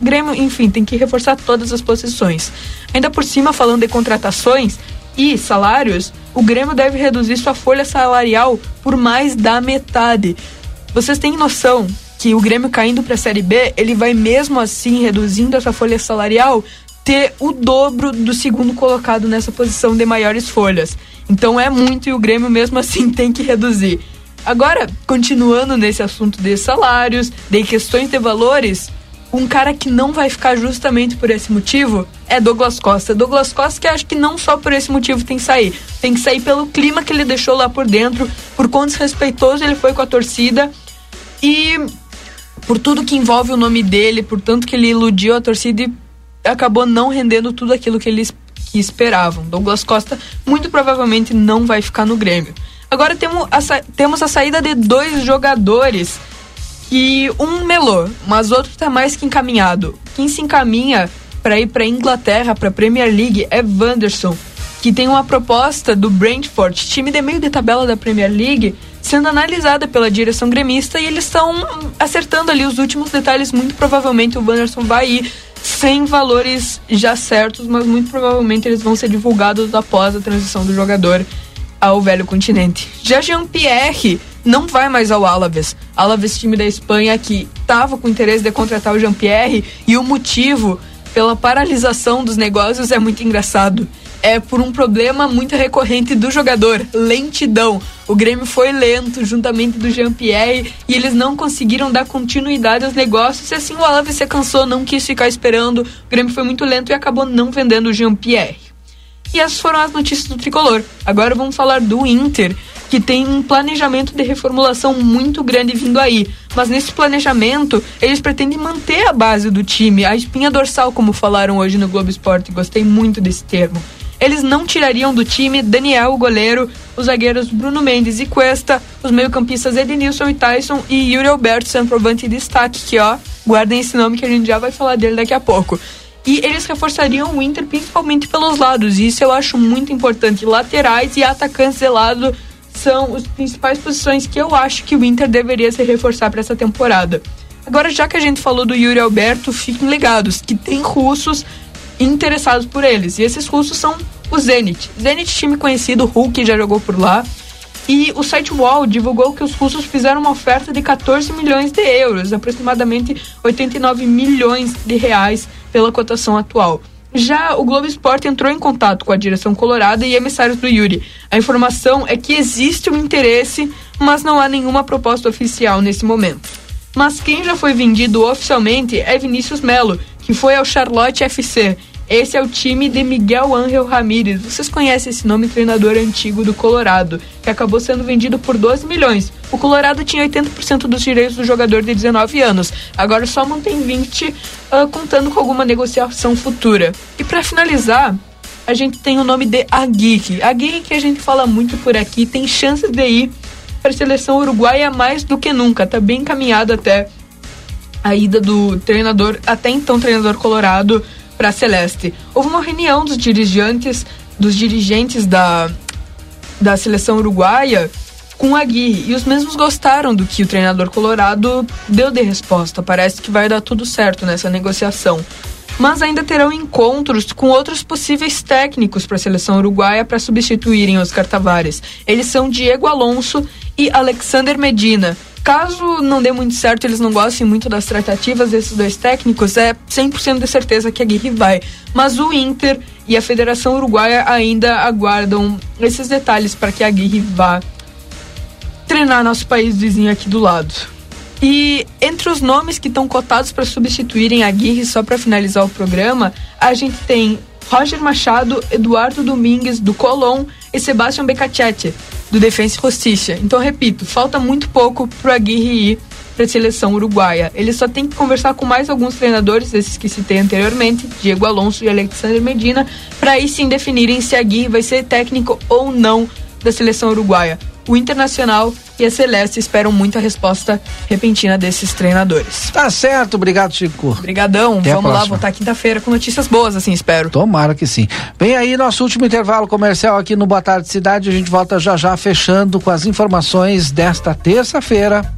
Grêmio, enfim, tem que reforçar todas as posições. Ainda por cima, falando de contratações e salários, o Grêmio deve reduzir sua folha salarial por mais da metade. Vocês têm noção que o Grêmio caindo para a Série B, ele vai mesmo assim reduzindo essa folha salarial ter o dobro do segundo colocado nessa posição de maiores folhas. Então é muito e o Grêmio mesmo [laughs] assim tem que reduzir. Agora, continuando nesse assunto de salários, de questões de valores, um cara que não vai ficar justamente por esse motivo é Douglas Costa. Douglas Costa que acho que não só por esse motivo tem que sair. Tem que sair pelo clima que ele deixou lá por dentro, por quão desrespeitoso ele foi com a torcida e por tudo que envolve o nome dele, por tanto que ele iludiu a torcida e acabou não rendendo tudo aquilo que eles que esperavam. Douglas Costa muito provavelmente não vai ficar no Grêmio. Agora temos a, temos a saída de dois jogadores e um melou, mas outro está mais que encaminhado. Quem se encaminha para ir para Inglaterra, para Premier League, é Wanderson, que tem uma proposta do Brentford, time de meio de tabela da Premier League, sendo analisada pela direção gremista e eles estão acertando ali os últimos detalhes. Muito provavelmente o Wanderson vai ir sem valores já certos, mas muito provavelmente eles vão ser divulgados após a transição do jogador ao velho continente. Já Jean-Pierre não vai mais ao Alaves. Alaves, time da Espanha, que estava com interesse de contratar o Jean-Pierre, e o motivo pela paralisação dos negócios é muito engraçado. É por um problema muito recorrente do jogador, lentidão. O Grêmio foi lento, juntamente do Jean-Pierre, e eles não conseguiram dar continuidade aos negócios, e assim o Alaves se cansou, não quis ficar esperando. O Grêmio foi muito lento e acabou não vendendo o Jean-Pierre. E essas foram as notícias do tricolor. Agora vamos falar do Inter, que tem um planejamento de reformulação muito grande vindo aí. Mas nesse planejamento, eles pretendem manter a base do time, a espinha dorsal, como falaram hoje no Globo Esporte. Gostei muito desse termo. Eles não tirariam do time Daniel, o goleiro, os zagueiros Bruno Mendes e Cuesta, os meio-campistas Edenilson e Tyson e Yuri Alberto, centroavante de destaque, que ó, guardem esse nome que a gente já vai falar dele daqui a pouco. E eles reforçariam o Inter principalmente pelos lados, e isso eu acho muito importante. Laterais e atacantes de lado são as principais posições que eu acho que o Inter deveria se reforçar para essa temporada. Agora, já que a gente falou do Yuri Alberto, fiquem ligados que tem russos interessados por eles. E esses russos são o Zenit. Zenit, time conhecido, Hulk já jogou por lá. E o site Wall divulgou que os russos fizeram uma oferta de 14 milhões de euros, aproximadamente 89 milhões de reais pela cotação atual. Já o Globo Esporte entrou em contato com a direção colorada e emissários do Yuri. A informação é que existe um interesse, mas não há nenhuma proposta oficial nesse momento. Mas quem já foi vendido oficialmente é Vinícius Melo, que foi ao Charlotte FC esse é o time de Miguel Ángel Ramírez. Vocês conhecem esse nome, treinador antigo do Colorado, que acabou sendo vendido por 12 milhões. O Colorado tinha 80% dos direitos do jogador de 19 anos. Agora só mantém 20, uh, contando com alguma negociação futura. E para finalizar, a gente tem o nome de Aguirre. Aguirre que a gente fala muito por aqui, tem chances de ir para a seleção uruguaia mais do que nunca. Tá bem encaminhado até a ida do treinador, até então treinador colorado, para Celeste. Houve uma reunião dos dirigentes, dos dirigentes da, da seleção uruguaia com a Aguirre e os mesmos gostaram do que o treinador colorado deu de resposta. Parece que vai dar tudo certo nessa negociação. Mas ainda terão encontros com outros possíveis técnicos para a seleção uruguaia para substituírem Oscar Tavares. Eles são Diego Alonso e Alexander Medina. Caso não dê muito certo, eles não gostem muito das tratativas desses dois técnicos, é 100% de certeza que a Guirre vai. Mas o Inter e a Federação Uruguaia ainda aguardam esses detalhes para que a Guirre vá treinar nosso país vizinho aqui do lado. E entre os nomes que estão cotados para substituírem a Guirre, só para finalizar o programa, a gente tem Roger Machado, Eduardo Domingues, do Colón e Sebastião Becacete, do Defensa Justiça. Então, repito, falta muito pouco para Aguirre ir para a seleção uruguaia. Ele só tem que conversar com mais alguns treinadores, esses que citei anteriormente, Diego Alonso e Alexander Medina, para aí sim definirem se Aguirre vai ser técnico ou não da seleção uruguaia. O Internacional e a Celeste esperam muito a resposta repentina desses treinadores. Tá certo, obrigado, Chico. Obrigadão, Até vamos lá voltar quinta-feira com notícias boas, assim, espero. Tomara que sim. Vem aí nosso último intervalo comercial aqui no Boa Tarde Cidade. A gente volta já já fechando com as informações desta terça-feira.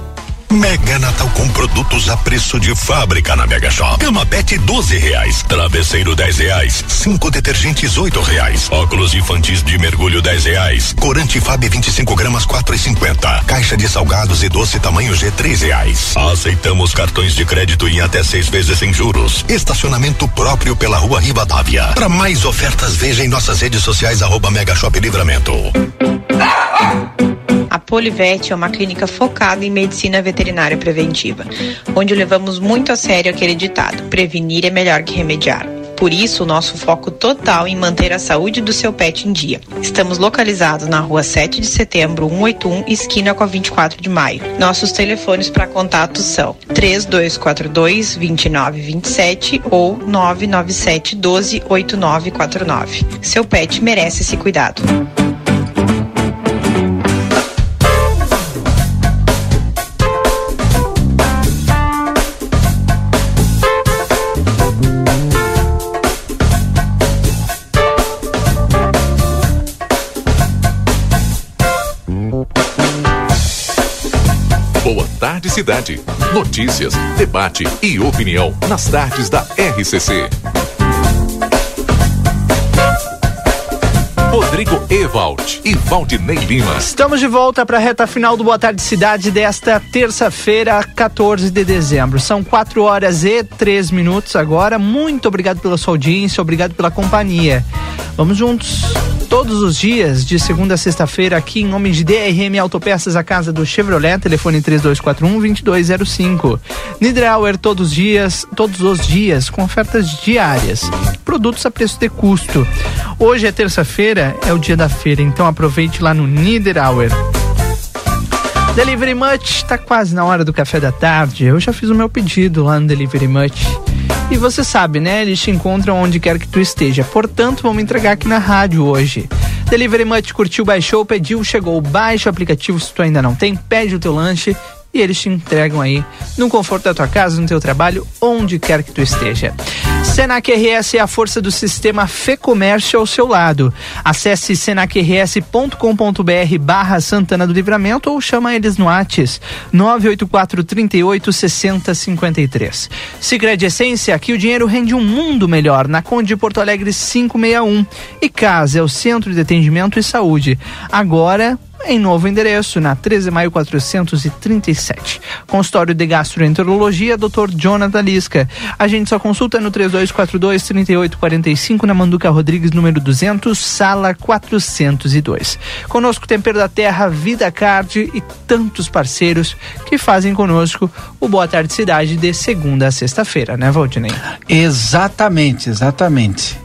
Mega Natal com produtos a preço de fábrica na Mega Shop. Cama Pet 12 reais, travesseiro 10 reais, cinco detergentes 8 reais, óculos infantis de mergulho 10 reais, corante Fab 25 gramas 4,50, caixa de salgados e doce tamanho G 3 reais. Aceitamos cartões de crédito em até seis vezes sem juros. Estacionamento próprio pela Rua Rivadavia. Para mais ofertas veja em nossas redes sociais arroba Mega Shop Livramento. [laughs] A Polivete é uma clínica focada em medicina veterinária preventiva, onde levamos muito a sério aquele ditado: prevenir é melhor que remediar. Por isso, o nosso foco total em manter a saúde do seu pet em dia. Estamos localizados na rua 7 de setembro, 181, esquina com a 24 de maio. Nossos telefones para contato são 3242 2927 ou 997 12 8949. Seu pet merece esse cuidado. Cidade. Notícias, debate e opinião nas tardes da RCC. Rodrigo Ewald e Valdinei Lima. Estamos de volta para a reta final do Boa Tarde Cidade desta terça-feira, 14 de dezembro. São 4 horas e 3 minutos agora. Muito obrigado pela sua audiência, obrigado pela companhia. Vamos juntos todos os dias, de segunda a sexta-feira, aqui em nome de DRM Autopeças, a casa do Chevrolet, telefone 3241-2205. Niederauer todos os dias, todos os dias, com ofertas diárias. Produtos a preço de custo. Hoje é terça-feira, é o dia da feira, então aproveite lá no Niederauer. Delivery Much, tá quase na hora do café da tarde. Eu já fiz o meu pedido lá no Delivery Much. E você sabe, né? Eles te encontram onde quer que tu esteja. Portanto, vamos entregar aqui na rádio hoje. Delivery Much curtiu, baixou, pediu, chegou. Baixa o aplicativo se tu ainda não tem, pede o teu lanche e eles te entregam aí no conforto da tua casa, no teu trabalho, onde quer que tu esteja. Senac RS é a força do sistema Fê Comércio ao seu lado. Acesse senacrs.com.br barra Santana do Livramento ou chama eles no Whats 984 38 60 53. Segredo Essência, aqui o dinheiro rende um mundo melhor, na Conde de Porto Alegre 561. E Casa é o Centro de Atendimento e Saúde. Agora em novo endereço, na 13 de maio 437. Consultório de Gastroenterologia, Dr. Jonathan Lisca. A gente só consulta no 3242-3845, na Manduca Rodrigues, número 200, sala 402. Conosco Tempero da Terra, Vida Card e tantos parceiros que fazem conosco o Boa Tarde Cidade de segunda a sexta-feira, né, Valdinei? Exatamente, exatamente.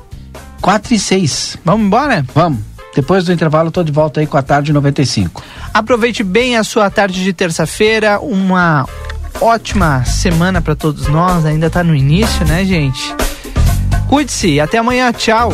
4 e 6. Vamos embora? Vamos. Depois do intervalo, tô de volta aí com a tarde 95. Aproveite bem a sua tarde de terça-feira, uma ótima semana para todos nós, ainda tá no início, né, gente? Cuide-se, até amanhã, tchau.